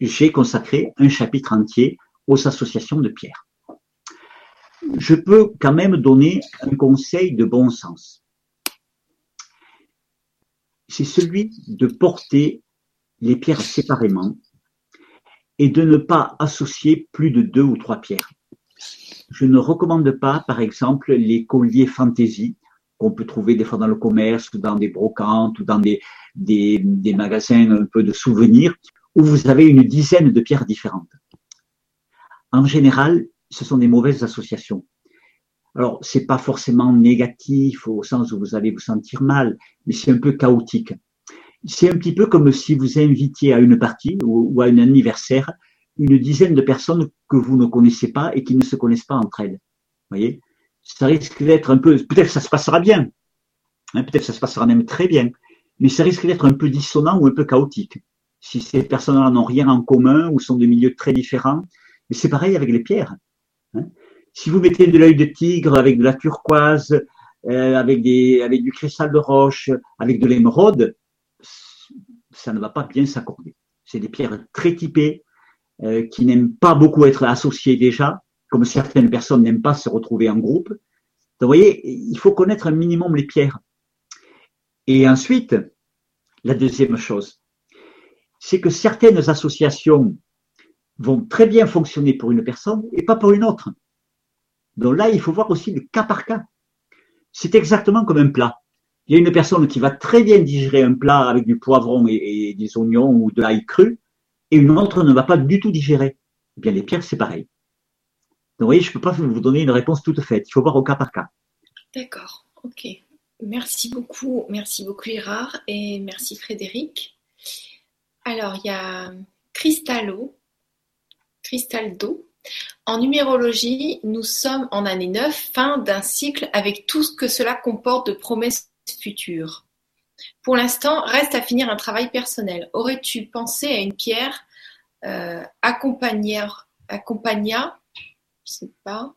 j'ai consacré un chapitre entier aux associations de pierres. Je peux quand même donner un conseil de bon sens. C'est celui de porter les pierres séparément et de ne pas associer plus de deux ou trois pierres. Je ne recommande pas, par exemple, les colliers fantaisie qu'on peut trouver des fois dans le commerce ou dans des brocantes ou dans des, magasins un peu de souvenirs où vous avez une dizaine de pierres différentes. En général, ce sont des mauvaises associations. Alors, c'est pas forcément négatif au sens où vous allez vous sentir mal, mais c'est un peu chaotique c'est un petit peu comme si vous invitiez à une partie ou, à un anniversaire une dizaine de personnes que vous ne connaissez pas et qui ne se connaissent pas entre elles. Vous voyez? Ça risque d'être un peu, peut-être ça se passera bien, hein, peut-être ça se passera même très bien, mais ça risque d'être un peu dissonant ou un peu chaotique. Si ces personnes-là n'ont rien en commun ou sont de milieux très différents, mais c'est pareil avec les pierres. Hein. Si vous mettez de l'œil de tigre avec de la turquoise, euh, avec, des, avec du cristal de roche, avec de l'émeraude, ça ne va pas bien s'accorder. C'est des pierres très typées, euh, qui n'aiment pas beaucoup être associées déjà, comme certaines personnes n'aiment pas se retrouver en groupe. Donc, vous voyez, il faut connaître un minimum les pierres. Et ensuite, la deuxième chose, c'est que certaines associations vont très bien fonctionner pour une personne et pas pour une autre. Donc là, il faut voir aussi le cas par cas. C'est exactement comme un plat. Il y a une personne qui va très bien digérer un plat avec du poivron et, des oignons ou de l'ail cru, et une autre ne va pas du tout digérer. Eh bien, les pierres, c'est pareil. Donc, vous voyez, je ne peux pas vous donner une réponse toute faite. Il faut voir au cas par cas. D'accord. OK. Merci beaucoup. Merci beaucoup, Gérard. Et merci, Frédéric. Alors, il y a Cristallo, Cristaldo. En numérologie, nous sommes en année 9, fin d'un cycle avec tout ce que cela comporte de promesses futures. Pour l'instant, reste à finir un travail personnel. Aurais-tu pensé à une pierre euh, accompagna, je sais pas,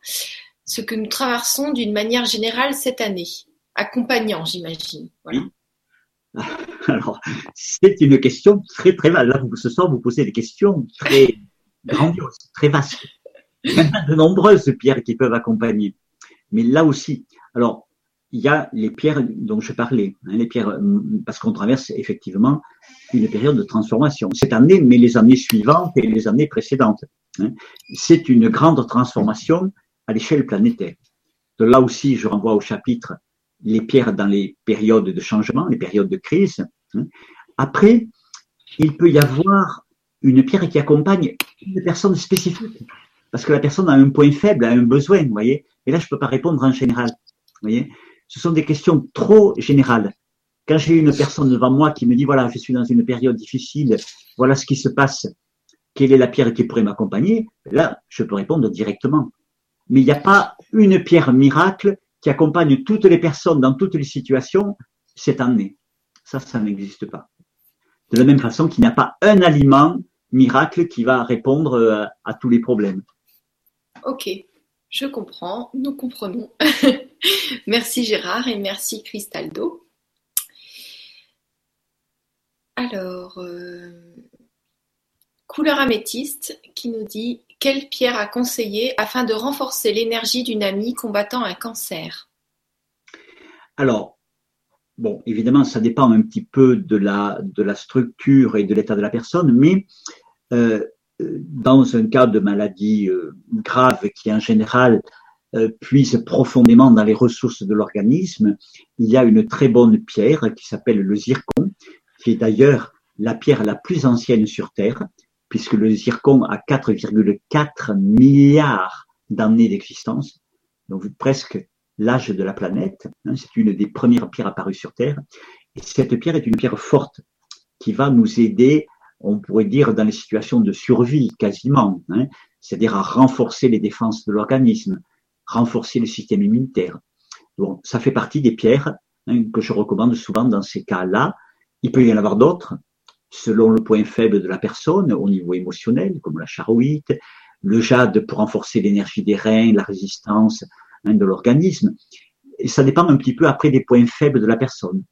ce que nous traversons d'une manière générale cette année? Accompagnant, j'imagine. Alors, c'est une question très très vaste. Là, ce soir, vous posez des questions très grandioses, très vastes. Il y en a de nombreuses pierres qui peuvent accompagner. Mais là aussi, alors, il y a les pierres dont je parlais, hein, les pierres, parce qu'on traverse effectivement une période de transformation. Cette année, mais les années suivantes et les années précédentes. Hein. c'est une grande transformation à l'échelle planétaire. De là aussi, je renvoie au chapitre les pierres dans les périodes de changement, les périodes de crise. Hein. Après, il peut y avoir une pierre qui accompagne une personne spécifique, parce que la personne a un point faible, a un besoin, vous voyez. Et là, je ne peux pas répondre en général, vous voyez. Ce sont des questions trop générales. Quand j'ai une personne devant moi qui me dit, voilà, je suis dans une période difficile, voilà ce qui se passe, quelle est la pierre qui pourrait m'accompagner, là, je peux répondre directement. Mais il n'y a pas une pierre miracle qui accompagne toutes les personnes dans toutes les situations cette année. Ça, ça n'existe pas. De la même façon qu'il n'y a pas un aliment miracle qui va répondre euh, à, tous les problèmes. Ok, je comprends, nous comprenons. merci Gérard et merci Cristaldo. Alors, euh, couleur améthyste qui nous dit quelle pierre à conseiller afin de renforcer l'énergie d'une amie combattant un cancer? Alors, bon, évidemment, ça dépend un petit peu de la, de la structure et de l'état de la personne, mais euh, dans un cas de maladie euh, grave qui en général euh, puise profondément dans les ressources de l'organisme, il y a une très bonne pierre qui s'appelle le zircon, qui est d'ailleurs la pierre la plus ancienne sur Terre, puisque le zircon a 4,4 milliards d'années d'existence, donc presque l'âge de la planète. Hein, c'est une des premières pierres apparues sur Terre. Et cette pierre est une pierre forte qui va nous aider, on pourrait dire, dans les situations de survie quasiment, hein, c'est-à-dire à renforcer les défenses de l'organisme, renforcer le système immunitaire. Donc, ça fait partie des pierres hein, que je recommande souvent dans ces cas-là. Il peut y en avoir d'autres selon le point faible de la personne au niveau émotionnel, comme la charoïte, le jade pour renforcer l'énergie des reins, la résistance hein, de l'organisme. Et ça dépend un petit peu après des points faibles de la personne.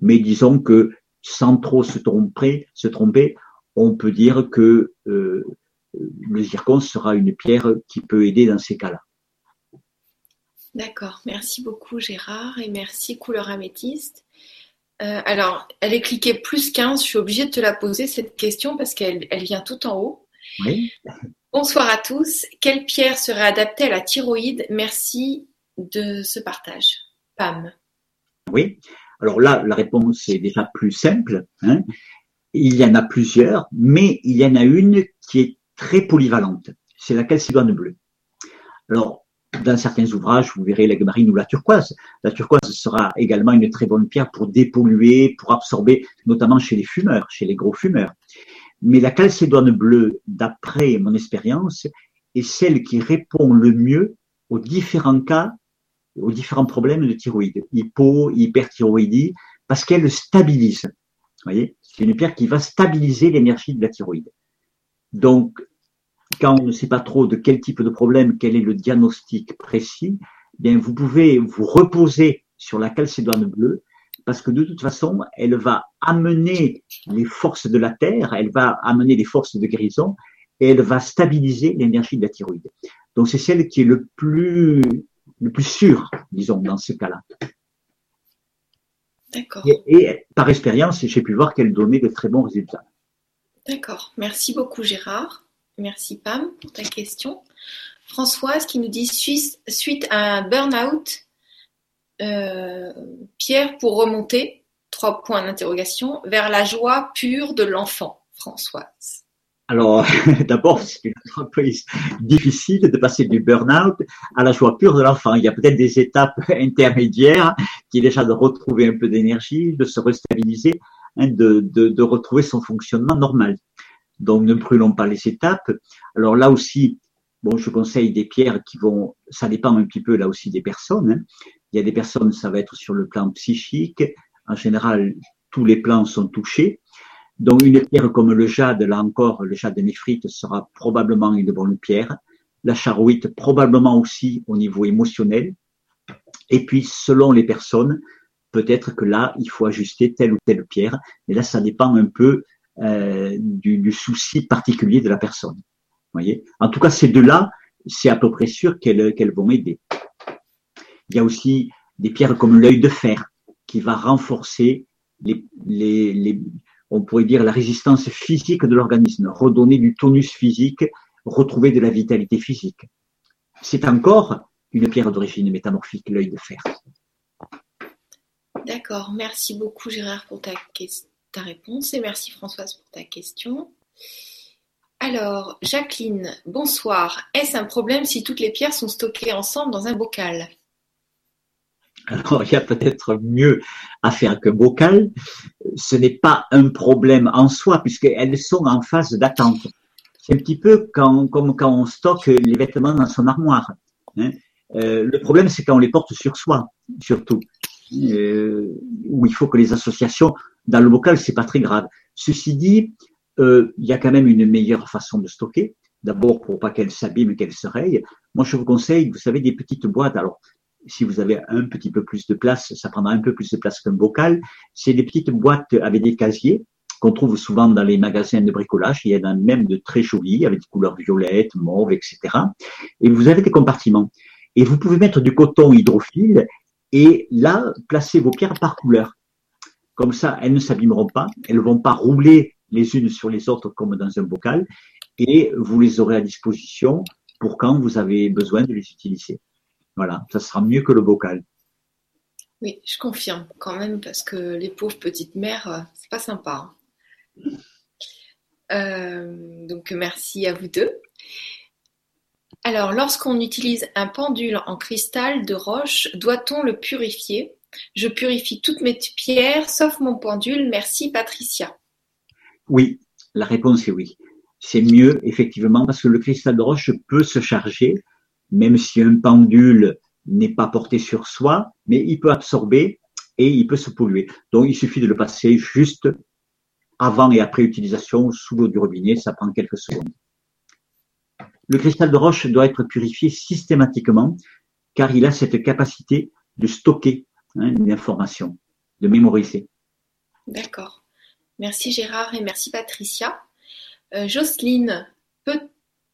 Mais disons que sans trop se tromper, se tromper on peut dire que euh, le zircon sera une pierre qui peut aider dans ces cas-là. D'accord, merci beaucoup Gérard et merci couleur améthyste. Euh, alors, elle est cliquée plus 15. Je suis obligée de te la poser cette question parce qu'elle elle vient tout en haut. Oui. Bonsoir à tous. Quelle pierre serait adaptée à la thyroïde? Merci de ce partage. Pam. Oui. Alors là, la réponse est déjà plus simple. Hein. Il y en a plusieurs, mais il y en a une qui est très polyvalente. C'est la calcédoine bleue. Alors, dans certains ouvrages, vous verrez l'aigle-marine ou la turquoise. La turquoise sera également une très bonne pierre pour dépolluer, pour absorber, notamment chez les fumeurs, chez les gros fumeurs. Mais la calcédoine bleue, d'après mon expérience, est celle qui répond le mieux aux différents cas, aux différents problèmes de thyroïde, hypo, hyperthyroïdie, parce qu'elle stabilise. Vous voyez, c'est une pierre qui va stabiliser l'énergie de la thyroïde. Donc, quand on ne sait pas trop de quel type de problème, quel est le diagnostic précis, eh bien vous pouvez vous reposer sur la calcédoine bleue parce que de toute façon, elle va amener les forces de la Terre, elle va amener les forces de guérison et elle va stabiliser l'énergie de la thyroïde. Donc c'est celle qui est le plus le plus sûr, disons, dans ce cas-là. D'accord. Et, par expérience, j'ai pu voir qu'elle donnait de très bons résultats. D'accord. Merci beaucoup Gérard. Merci Pam pour ta question. Françoise qui nous dit suite à un burn-out, euh, Pierre pour remonter, trois points d'interrogation, vers la joie pure de l'enfant, Françoise. Alors, d'abord, c'est une entreprise difficile de passer du burn-out à la joie pure de l'enfant. Il y a peut-être des étapes intermédiaires qui est déjà de retrouver un peu d'énergie, de se restabiliser, hein, de, retrouver son fonctionnement normal. Donc, ne brûlons pas les étapes. Alors là aussi, bon, je conseille des pierres qui vont, ça dépend un petit peu là aussi des personnes. Hein. Il y a des personnes, ça va être sur le plan psychique. En général, tous les plans sont touchés. Donc une pierre comme le jade, là encore, le jade néphrite sera probablement une bonne pierre. La charouite, probablement aussi au niveau émotionnel. Et puis, selon les personnes, peut-être que là, il faut ajuster telle ou telle pierre. Mais là, ça dépend un peu euh, du, souci particulier de la personne. Voyez? En tout cas, ces deux-là, c'est à peu près sûr qu'elles vont aider. Il y a aussi des pierres comme l'œil de fer qui va renforcer les, les, on pourrait dire, la résistance physique de l'organisme, redonner du tonus physique, retrouver de la vitalité physique. C'est encore une pierre d'origine métamorphique, l'œil de fer. D'accord, merci beaucoup Gérard pour ta, ta réponse et merci Françoise pour ta question. Alors, Jacqueline, bonsoir. Est-ce un problème si toutes les pierres sont stockées ensemble dans un bocal? Alors, il y a peut-être mieux à faire que bocal. Ce n'est pas un problème en soi, puisqu'elles sont en phase d'attente. C'est un petit peu comme quand on stocke les vêtements dans son armoire. Hein. Euh, le problème, c'est quand on les porte sur soi, surtout. Euh, où il faut que les associations, dans le bocal, c'est pas très grave. Ceci dit, euh, il y a quand même une meilleure façon de stocker. D'abord, pour pas qu'elles s'abîment, qu'elles se rayent. Moi, je vous conseille, vous savez, des petites boîtes. Alors, si vous avez un petit peu plus de place, ça prendra un peu plus de place qu'un bocal. C'est des petites boîtes avec des casiers qu'on trouve souvent dans les magasins de bricolage. Il y en a même de très jolis avec des couleurs violettes, mauves, etc. Et vous avez des compartiments. Et vous pouvez mettre du coton hydrophile et là, placer vos pierres par couleur. Comme ça, elles ne s'abîmeront pas, elles ne vont pas rouler les unes sur les autres comme dans un bocal et vous les aurez à disposition pour quand vous avez besoin de les utiliser. Voilà, ça sera mieux que le bocal. Oui, je confirme quand même parce que les pauvres petites mères, euh, c'est pas sympa. Hein. Euh, donc merci à vous deux. Alors, lorsqu'on utilise un pendule en cristal de roche, doit-on le purifier? Je purifie toutes mes pierres sauf mon pendule. Merci Patricia. Oui, la réponse est oui. C'est mieux effectivement parce que le cristal de roche peut se charger même si un pendule n'est pas porté sur soi, mais il peut absorber et il peut se polluer. Donc il suffit de le passer juste avant et après utilisation sous l'eau du robinet, ça prend quelques secondes. Le cristal de roche doit être purifié systématiquement car il a cette capacité de stocker hein, l'information, de mémoriser. D'accord. Merci Gérard et merci Patricia. Euh, Jocelyne, peut,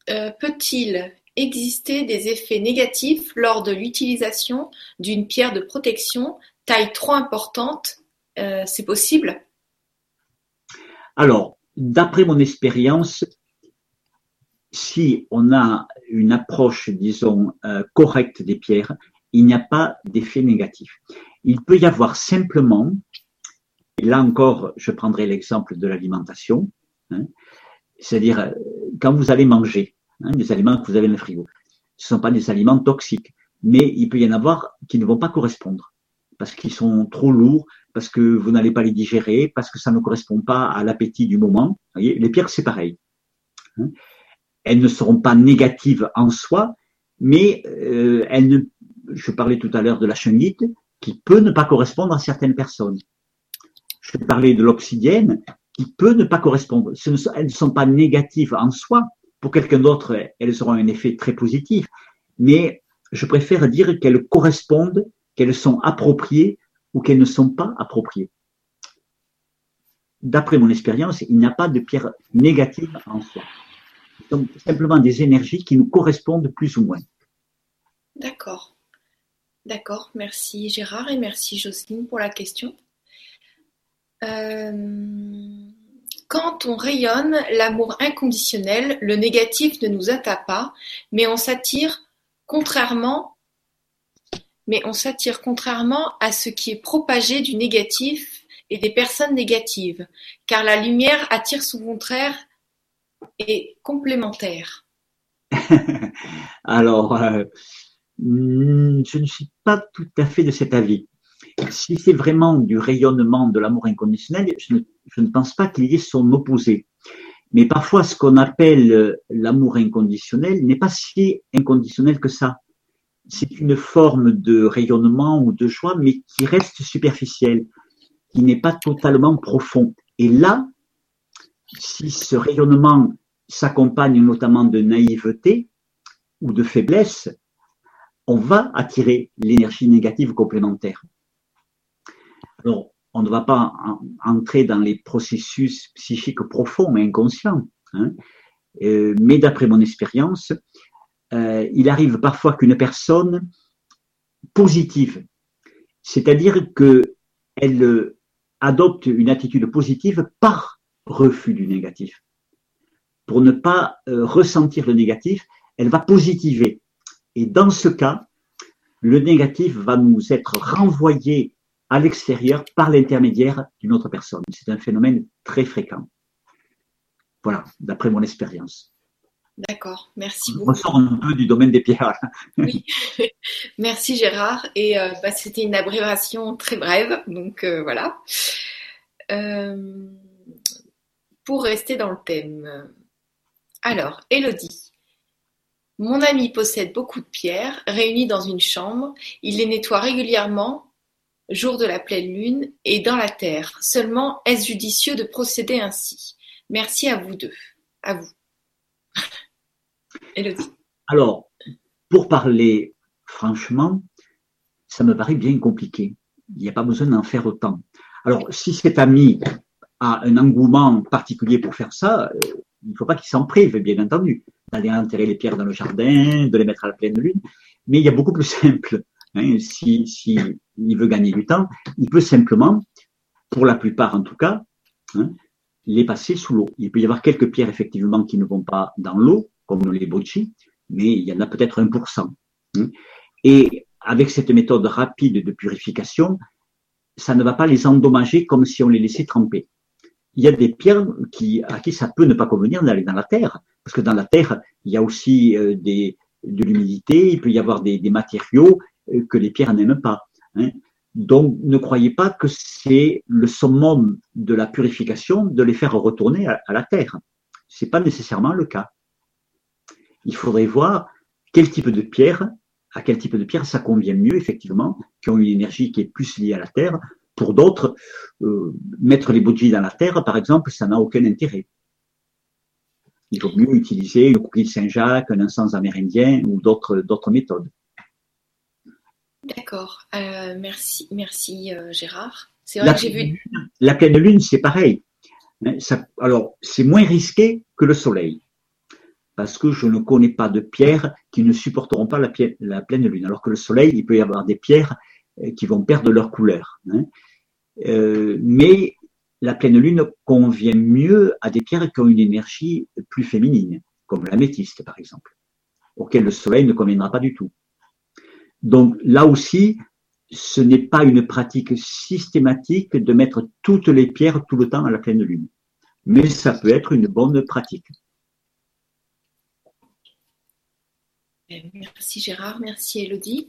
euh, peut-il exister des effets négatifs lors de l'utilisation d'une pierre de protection taille trop importante euh, C'est possible? Alors, d'après mon expérience, si on a une approche, disons, correcte des pierres, il n'y a pas d'effet négatif. Il peut y avoir simplement, et là encore, je prendrai l'exemple de l'alimentation, hein, c'est-à-dire euh, quand vous allez manger, Hein, des aliments que vous avez dans le frigo. Ce ne sont pas des aliments toxiques, mais il peut y en avoir qui ne vont pas correspondre parce qu'ils sont trop lourds, parce que vous n'allez pas les digérer, parce que ça ne correspond pas à l'appétit du moment. Voyez, les pierres, c'est pareil. Hein. elles ne seront pas négatives en soi, mais euh, elles ne, je parlais tout à l'heure de la chunite, qui peut ne pas correspondre à certaines personnes. Je parlais de l'obsidienne, qui peut ne pas correspondre. elles ne sont pas négatives en soi, pour quelqu'un d'autre, elles auront un effet très positif, mais je préfère dire qu'elles correspondent, qu'elles sont appropriées ou qu'elles ne sont pas appropriées. D'après mon expérience, il n'y a pas de pierre négative en soi. Sont simplement des énergies qui nous correspondent plus ou moins. D'accord. D'accord. Merci Gérard et merci Jocelyne pour la question. quand on rayonne l'amour inconditionnel, le négatif ne nous atteint pas, mais on s'attire contrairement mais on s'attire contrairement à ce qui est propagé du négatif et des personnes négatives, car la lumière attire son contraire et complémentaire. Alors, euh, je ne suis pas tout à fait de cet avis. Si c'est vraiment du rayonnement de l'amour inconditionnel, je ne, pense pas qu'il y ait son opposé. Mais parfois, ce qu'on appelle l'amour inconditionnel n'est pas si inconditionnel que ça. C'est une forme de rayonnement ou de joie, mais qui reste superficielle, qui n'est pas totalement profond. Et là, si ce rayonnement s'accompagne notamment de naïveté ou de faiblesse, on va attirer l'énergie négative complémentaire. Alors, on ne va pas entrer dans les processus psychiques profonds et inconscients, hein, euh, mais d'après mon expérience, euh, il arrive parfois qu'une personne positive, c'est-à-dire qu'elle adopte une attitude positive par refus du négatif pour ne pas euh, ressentir le négatif, elle va positiver. Et dans ce cas, le négatif va nous être renvoyé à l'extérieur par l'intermédiaire d'une autre personne. C'est un phénomène très fréquent. Voilà, d'après mon expérience. D'accord, merci beaucoup. On ressort un peu du domaine des pierres. oui, merci Gérard. Et euh, bah, c'était une abréviation très brève, donc euh, voilà. pour rester dans le thème, alors, Élodie. Mon ami possède beaucoup de pierres, réunies dans une chambre. Il les nettoie régulièrement, jour de la pleine lune, et dans la terre. Seulement, est-ce judicieux de procéder ainsi? Merci à vous deux. À vous. Élodie. Alors, pour parler franchement, ça me paraît bien compliqué. Il n'y a pas besoin d'en faire autant. Alors, si cet ami a un engouement particulier pour faire ça, euh, il ne faut pas qu'il s'en prive, bien entendu, d'aller enterrer les pierres dans le jardin, de les mettre à la pleine lune. Mais il y a beaucoup plus simple. Hein, si, si veut gagner du temps, il peut simplement, pour la plupart en tout cas, hein, les passer sous l'eau. Il peut y avoir quelques pierres effectivement qui ne vont pas dans l'eau, comme les bocci, mais il y en a peut-être 1%. Hein. Et avec cette méthode rapide de purification, ça ne va pas les endommager comme si on les laissait tremper il y a des pierres qui, à qui ça peut ne pas convenir d'aller dans la terre, parce que dans la terre, il y a aussi euh, de l'humidité, il peut y avoir des, matériaux euh, que les pierres n'aiment pas. Hein. Donc, ne croyez pas que c'est le summum de la purification de les faire retourner à, à la terre. C'est pas nécessairement le cas. Il faudrait voir quel type de pierre, à quel type de pierre ça convient mieux, effectivement, qui ont une énergie qui est plus liée à la terre, pour d'autres, euh, mettre les bougies dans la terre, par exemple, ça n'a aucun intérêt. Il vaut mieux utiliser une coquille Saint-Jacques, un encens amérindien ou d'autres d'autres méthodes. D'accord. Euh, merci, merci euh, Gérard. C'est vrai la, que j'ai vu. La pleine lune, c'est pareil. Alors, c'est moins risqué que le soleil. Parce que je ne connais pas de pierres qui ne supporteront pas la, la pleine lune. Alors que le soleil, il peut y avoir des pierres qui vont perdre leur couleur. Hein. Euh, mais la pleine lune convient mieux à des pierres qui ont une énergie plus féminine, comme l'améthyste par exemple, auquel le soleil ne conviendra pas du tout. Donc là aussi, ce n'est pas une pratique systématique de mettre toutes les pierres tout le temps à la pleine lune, mais ça peut être une bonne pratique. Merci Gérard, merci Elodie.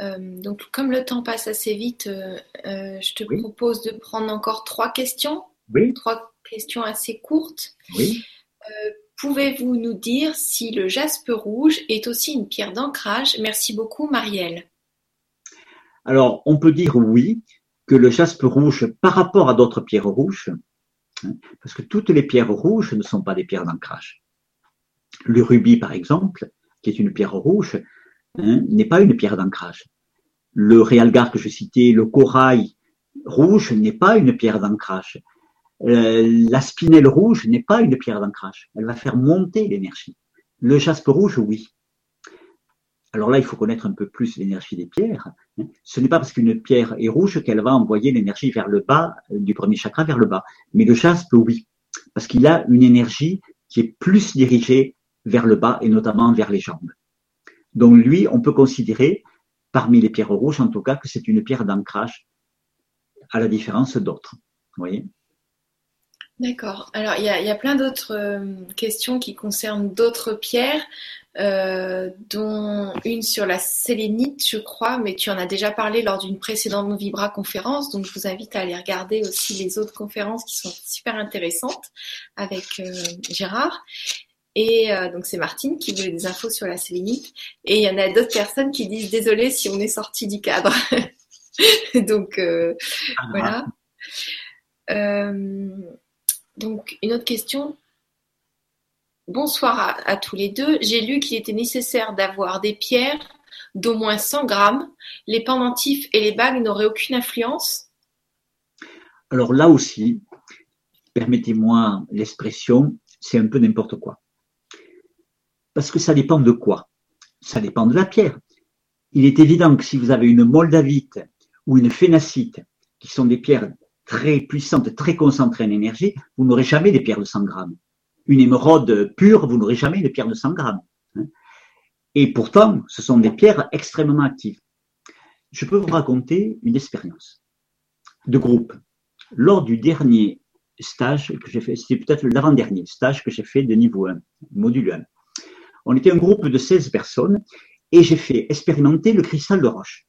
Euh, donc, comme le temps passe assez vite, euh, euh, je te propose de prendre encore trois questions. Oui. Trois questions assez courtes. Pouvez-vous nous dire si le jaspe rouge est aussi une pierre d'ancrage? Merci beaucoup, Marielle. Alors, on peut dire oui, que le jaspe rouge, par rapport à d'autres pierres rouges, hein, parce que toutes les pierres rouges ne sont pas des pierres d'ancrage. Le rubis, par exemple, qui est une pierre rouge, Hein, n'est pas une pierre d'ancrage. Le réalgar que je citais, le corail rouge n'est pas une pierre d'ancrage. Euh, la spinelle rouge n'est pas une pierre d'ancrage. Elle va faire monter l'énergie. Le jaspe rouge, oui. Alors là, il faut connaître un peu plus l'énergie des pierres. Hein. Ce n'est pas parce qu'une pierre est rouge qu'elle va envoyer l'énergie vers le bas, euh, du premier chakra vers le bas. Mais le jaspe, oui, parce qu'il a une énergie qui est plus dirigée vers le bas et notamment vers les jambes. Donc lui, on peut considérer, parmi les pierres rouges en tout cas, que c'est une pierre d'ancrage, à la différence d'autres. Voyez? D'accord. Alors, il y a, plein d'autres euh, questions qui concernent d'autres pierres, euh, dont une sur la sélénite, je crois, mais tu en as déjà parlé lors d'une précédente Vibra conférence, donc je vous invite à aller regarder aussi les autres conférences qui sont super intéressantes avec euh, Gérard. Et donc c'est Martine qui voulait des infos sur la sélénite. Et il y en a d'autres personnes qui disent désolé si on est sorti du cadre. donc ah. voilà. Donc, une autre question. Bonsoir à, tous les deux. J'ai lu qu'il était nécessaire d'avoir des pierres d'au moins 100 grammes. Les pendentifs et les bagues n'auraient aucune influence Alors là aussi, permettez-moi l'expression, c'est un peu n'importe quoi. Parce que ça dépend de quoi? Ça dépend de la pierre. Il est évident que si vous avez une moldavite ou une phénacite, qui sont des pierres très puissante, très concentrée en énergie, vous n'aurez jamais des pierres de 100 grammes. Une émeraude pure, vous n'aurez jamais des pierres de 100 grammes. Hein. Et pourtant, ce sont des pierres extrêmement actives. Je peux vous raconter une expérience de groupe. Lors du dernier stage que j'ai fait, c'était peut-être l'avant-dernier stage que j'ai fait de niveau 1, module 1. On était un groupe de 16 personnes et j'ai fait expérimenter le cristal de roche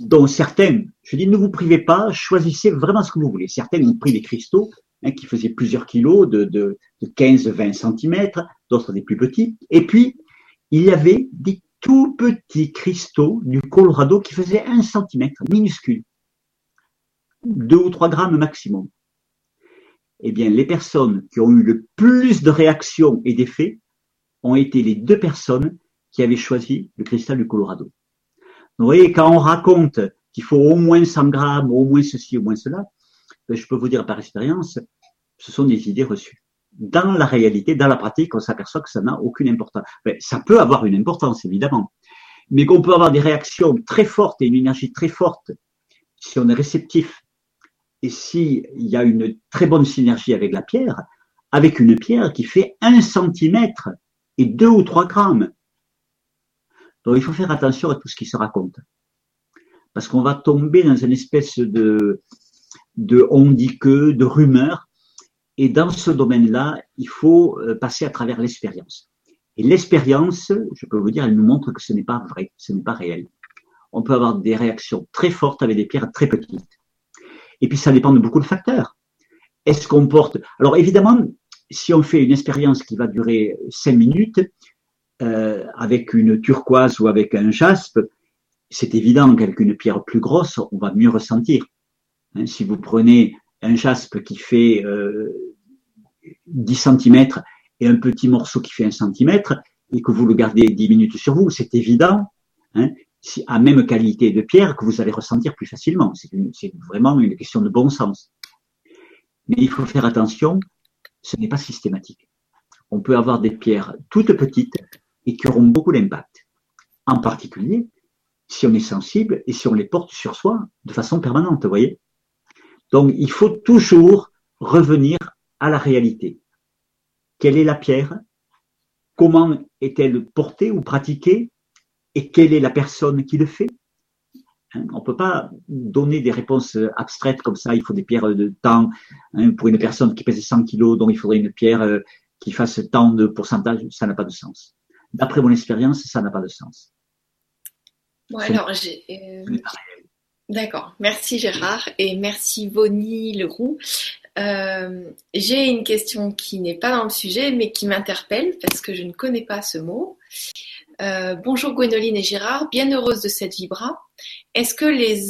dont certains, je dis ne vous privez pas, choisissez vraiment ce que vous voulez. Certains ont pris des cristaux hein, qui faisaient plusieurs kilos, de, de, de 15-20 cm, d'autres des plus petits. Et puis, il y avait des tout petits cristaux du Colorado qui faisaient un centimètre, minuscules. Deux ou trois grammes maximum. Eh bien, les personnes qui ont eu le plus de réactions et d'effets ont été les deux personnes qui avaient choisi le cristal du Colorado. Vous voyez, quand on raconte qu'il faut au moins 100 grammes, au moins ceci, au moins cela, ben, je peux vous dire par expérience, ce sont des idées reçues. Dans la réalité, dans la pratique, on s'aperçoit que ça n'a aucune importance. Ben, ça peut avoir une importance, évidemment, mais qu'on peut avoir des réactions très fortes et une énergie très forte si on est réceptif et s'il y a une très bonne synergie avec la pierre, avec une pierre qui fait un centimètre et deux ou trois grammes. Donc il faut faire attention à tout ce qui se raconte. Parce qu'on va tomber dans une espèce de, de on dit que, de rumeur. Et dans ce domaine-là, il faut euh, passer à travers l'expérience. Et l'expérience, je peux vous dire, elle nous montre que ce n'est pas vrai, ce n'est pas réel. On peut avoir des réactions très fortes avec des pierres très petites. Et puis ça dépend de beaucoup de facteurs. Est-ce qu'on porte Alors évidemment, si on fait une expérience qui va durer cinq minutes, euh, avec une turquoise ou avec un jaspe, c'est évident qu'avec une pierre plus grosse, on va mieux ressentir. Hein, si vous prenez un jaspe qui fait euh, 10 cm et un petit morceau qui fait 1 cm et que vous le gardez 10 minutes sur vous, c'est évident, hein, à même qualité de pierre, que vous allez ressentir plus facilement. C'est vraiment une question de bon sens. Mais il faut faire attention, ce n'est pas systématique. On peut avoir des pierres toutes petites et qui auront beaucoup d'impact. En particulier, si on est sensible et si on les porte sur soi de façon permanente, vous voyez. Donc, il faut toujours revenir à la réalité. Quelle est la pierre? Comment est-elle portée ou pratiquée? Et quelle est la personne qui le fait? On ne peut pas donner des réponses abstraites comme ça. Il faut des pierres de temps. Hein, pour une personne qui pèse 100 kilos, donc il faudrait une pierre euh, qui fasse tant de pourcentage. Ça n'a pas de sens d'après mon expérience, ça n'a pas de sens. Bon, alors, j'ai. Euh, d'accord. Merci Gérard et merci Bonnie Leroux. Euh, j'ai une question qui n'est pas dans le sujet mais qui m'interpelle parce que je ne connais pas ce mot. Euh, bonjour Gwénoline et Gérard, bien heureuse de cette vibra. Est-ce que les,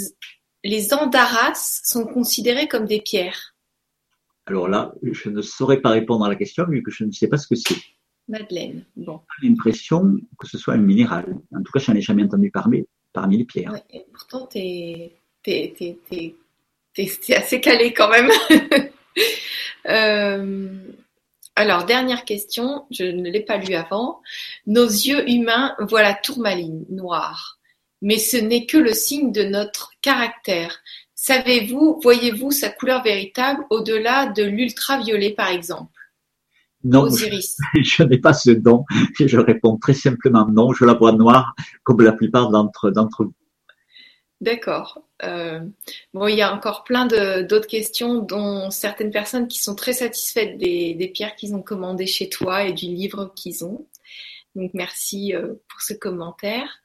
les andaras sont considérés comme des pierres? Alors là, je ne saurais pas répondre à la question vu que je ne sais pas ce que c'est. Madeleine. Bon. l'impression que ce soit un minéral. En tout cas, je n'en ai jamais entendu parler parmi les pierres. et pourtant, tu es, assez calé quand même. Euh, Alors, dernière question, je ne l'ai pas lu avant. Nos yeux humains voient la tourmaline noire, mais ce n'est que le signe de notre caractère. Savez-vous, voyez-vous sa couleur véritable au-delà de l'ultraviolet, par exemple? Non, Osiris. je, n'ai pas ce don. Je réponds très simplement non. Je la vois noire, comme la plupart d'entre vous. D'accord. Euh, bon, il y a encore plein d'autres questions, dont certaines personnes qui sont très satisfaites des, pierres qu'ils ont commandées chez toi et du livre qu'ils ont. Donc merci euh, pour ce commentaire.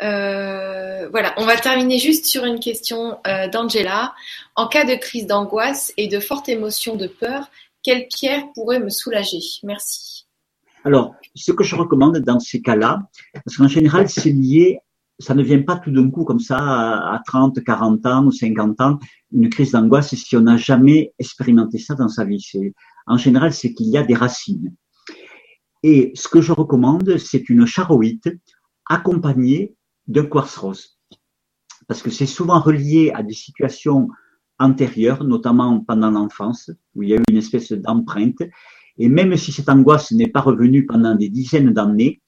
Euh, voilà, on va terminer juste sur une question d'Angela. En cas de crise d'angoisse et de forte émotion de peur, quelle pierre pourrait me soulager? Merci. Alors, ce que je recommande dans ces cas-là, parce qu'en général, c'est lié ça ne vient pas tout d'un coup comme ça à 30, 40 ans ou 50 ans, une crise d'angoisse si on n'a jamais expérimenté ça dans sa vie. En général, c'est qu'il y a des racines. Et ce que je recommande, c'est une charoïte accompagnée d'un quartz rose. Parce que c'est souvent relié à des situations antérieures, notamment pendant l'enfance, où il y a eu une espèce d'empreinte. Et même si cette angoisse n'est pas revenue pendant des dizaines d'années,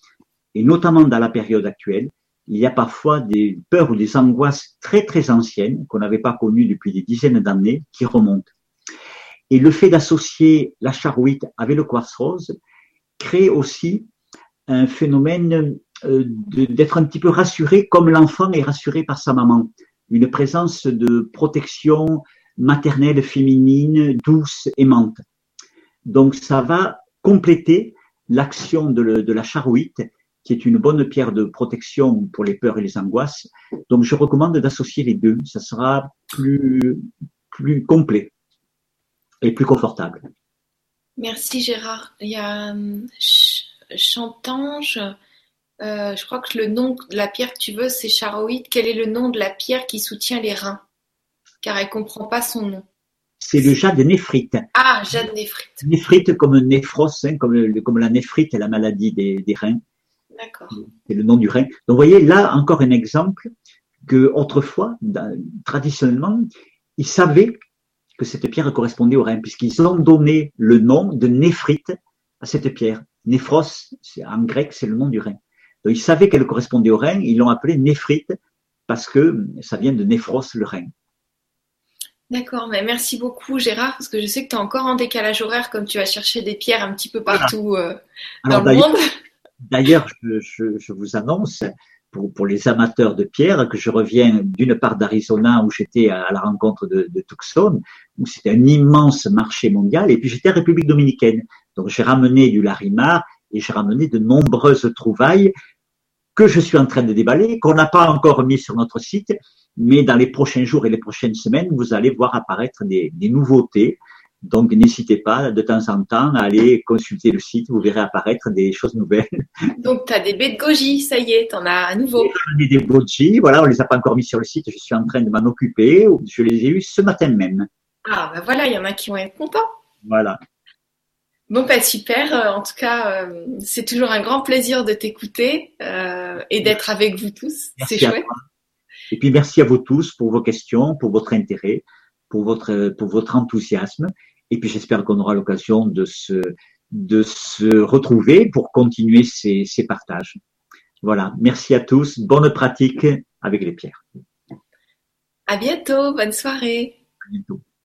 et notamment dans la période actuelle, il y a parfois des peurs ou des angoisses très très anciennes qu'on n'avait pas connues depuis des dizaines d'années qui remontent. Et le fait d'associer la charouite avec le quartz rose crée aussi un phénomène euh, d'être un petit peu rassuré comme l'enfant est rassuré par sa maman. Une présence de protection maternelle féminine, douce, aimante. Donc ça va compléter l'action de, de la charouite qui est une bonne pierre de protection pour les peurs et les angoisses. Donc, je recommande d'associer les deux. Ça sera plus, plus complet et plus confortable. Merci Gérard. Il y a euh, Chantange. Euh, je crois que le nom de la pierre que tu veux, c'est charoïde. Quel est le nom de la pierre qui soutient les reins? Car elle ne comprend pas son nom. C'est le jade néphrite. Ah, jade néphrite. Néphrite comme néphros, hein, comme, comme la néphrite la maladie des reins. C'est le nom du rein. Donc, vous voyez, là, encore un exemple que autrefois, traditionnellement, ils savaient que cette pierre correspondait au rein, puisqu'ils ont donné le nom de néphrite à cette pierre. Néphros, en grec, c'est le nom du rein. Donc, ils savaient qu'elle correspondait au rein, ils l'ont appelée néphrite parce que ça vient de néphros, le rein. D'accord, mais merci beaucoup Gérard, parce que je sais que tu es encore en décalage horaire comme tu vas chercher des pierres un petit peu partout euh, dans le monde. D'ailleurs, je, vous annonce pour, les amateurs de pierre que je reviens d'une part d'Arizona où j'étais à, la rencontre de, Tucson, où c'était un immense marché mondial, et puis j'étais en République dominicaine. Donc j'ai ramené du larimar et j'ai ramené de nombreuses trouvailles que je suis en train de déballer, qu'on n'a pas encore mis sur notre site, mais dans les prochains jours et les prochaines semaines, vous allez voir apparaître des nouveautés donc, n'hésitez pas de temps en temps à aller consulter le site, vous verrez apparaître des choses nouvelles. Donc, tu as des baies de goji, ça y est, tu en as à nouveau. Des goji, voilà, on les a pas encore mis sur le site, je suis en train de m'en occuper, je les ai eus ce matin même. Ah, ben voilà, il y en a qui vont être contents. Voilà. Bon, bah super. Euh, en tout cas, euh, c'est toujours un grand plaisir de t'écouter euh, et d'être avec vous tous. C'est chouette. Et puis, merci à vous tous pour vos questions, pour votre intérêt, pour votre, pour votre enthousiasme. Et puis j'espère qu'on aura l'occasion de se, de se retrouver pour continuer ces, ces partages. Voilà. Merci à tous. Bonne pratique avec les pierres. À bientôt. Bonne soirée. À bientôt.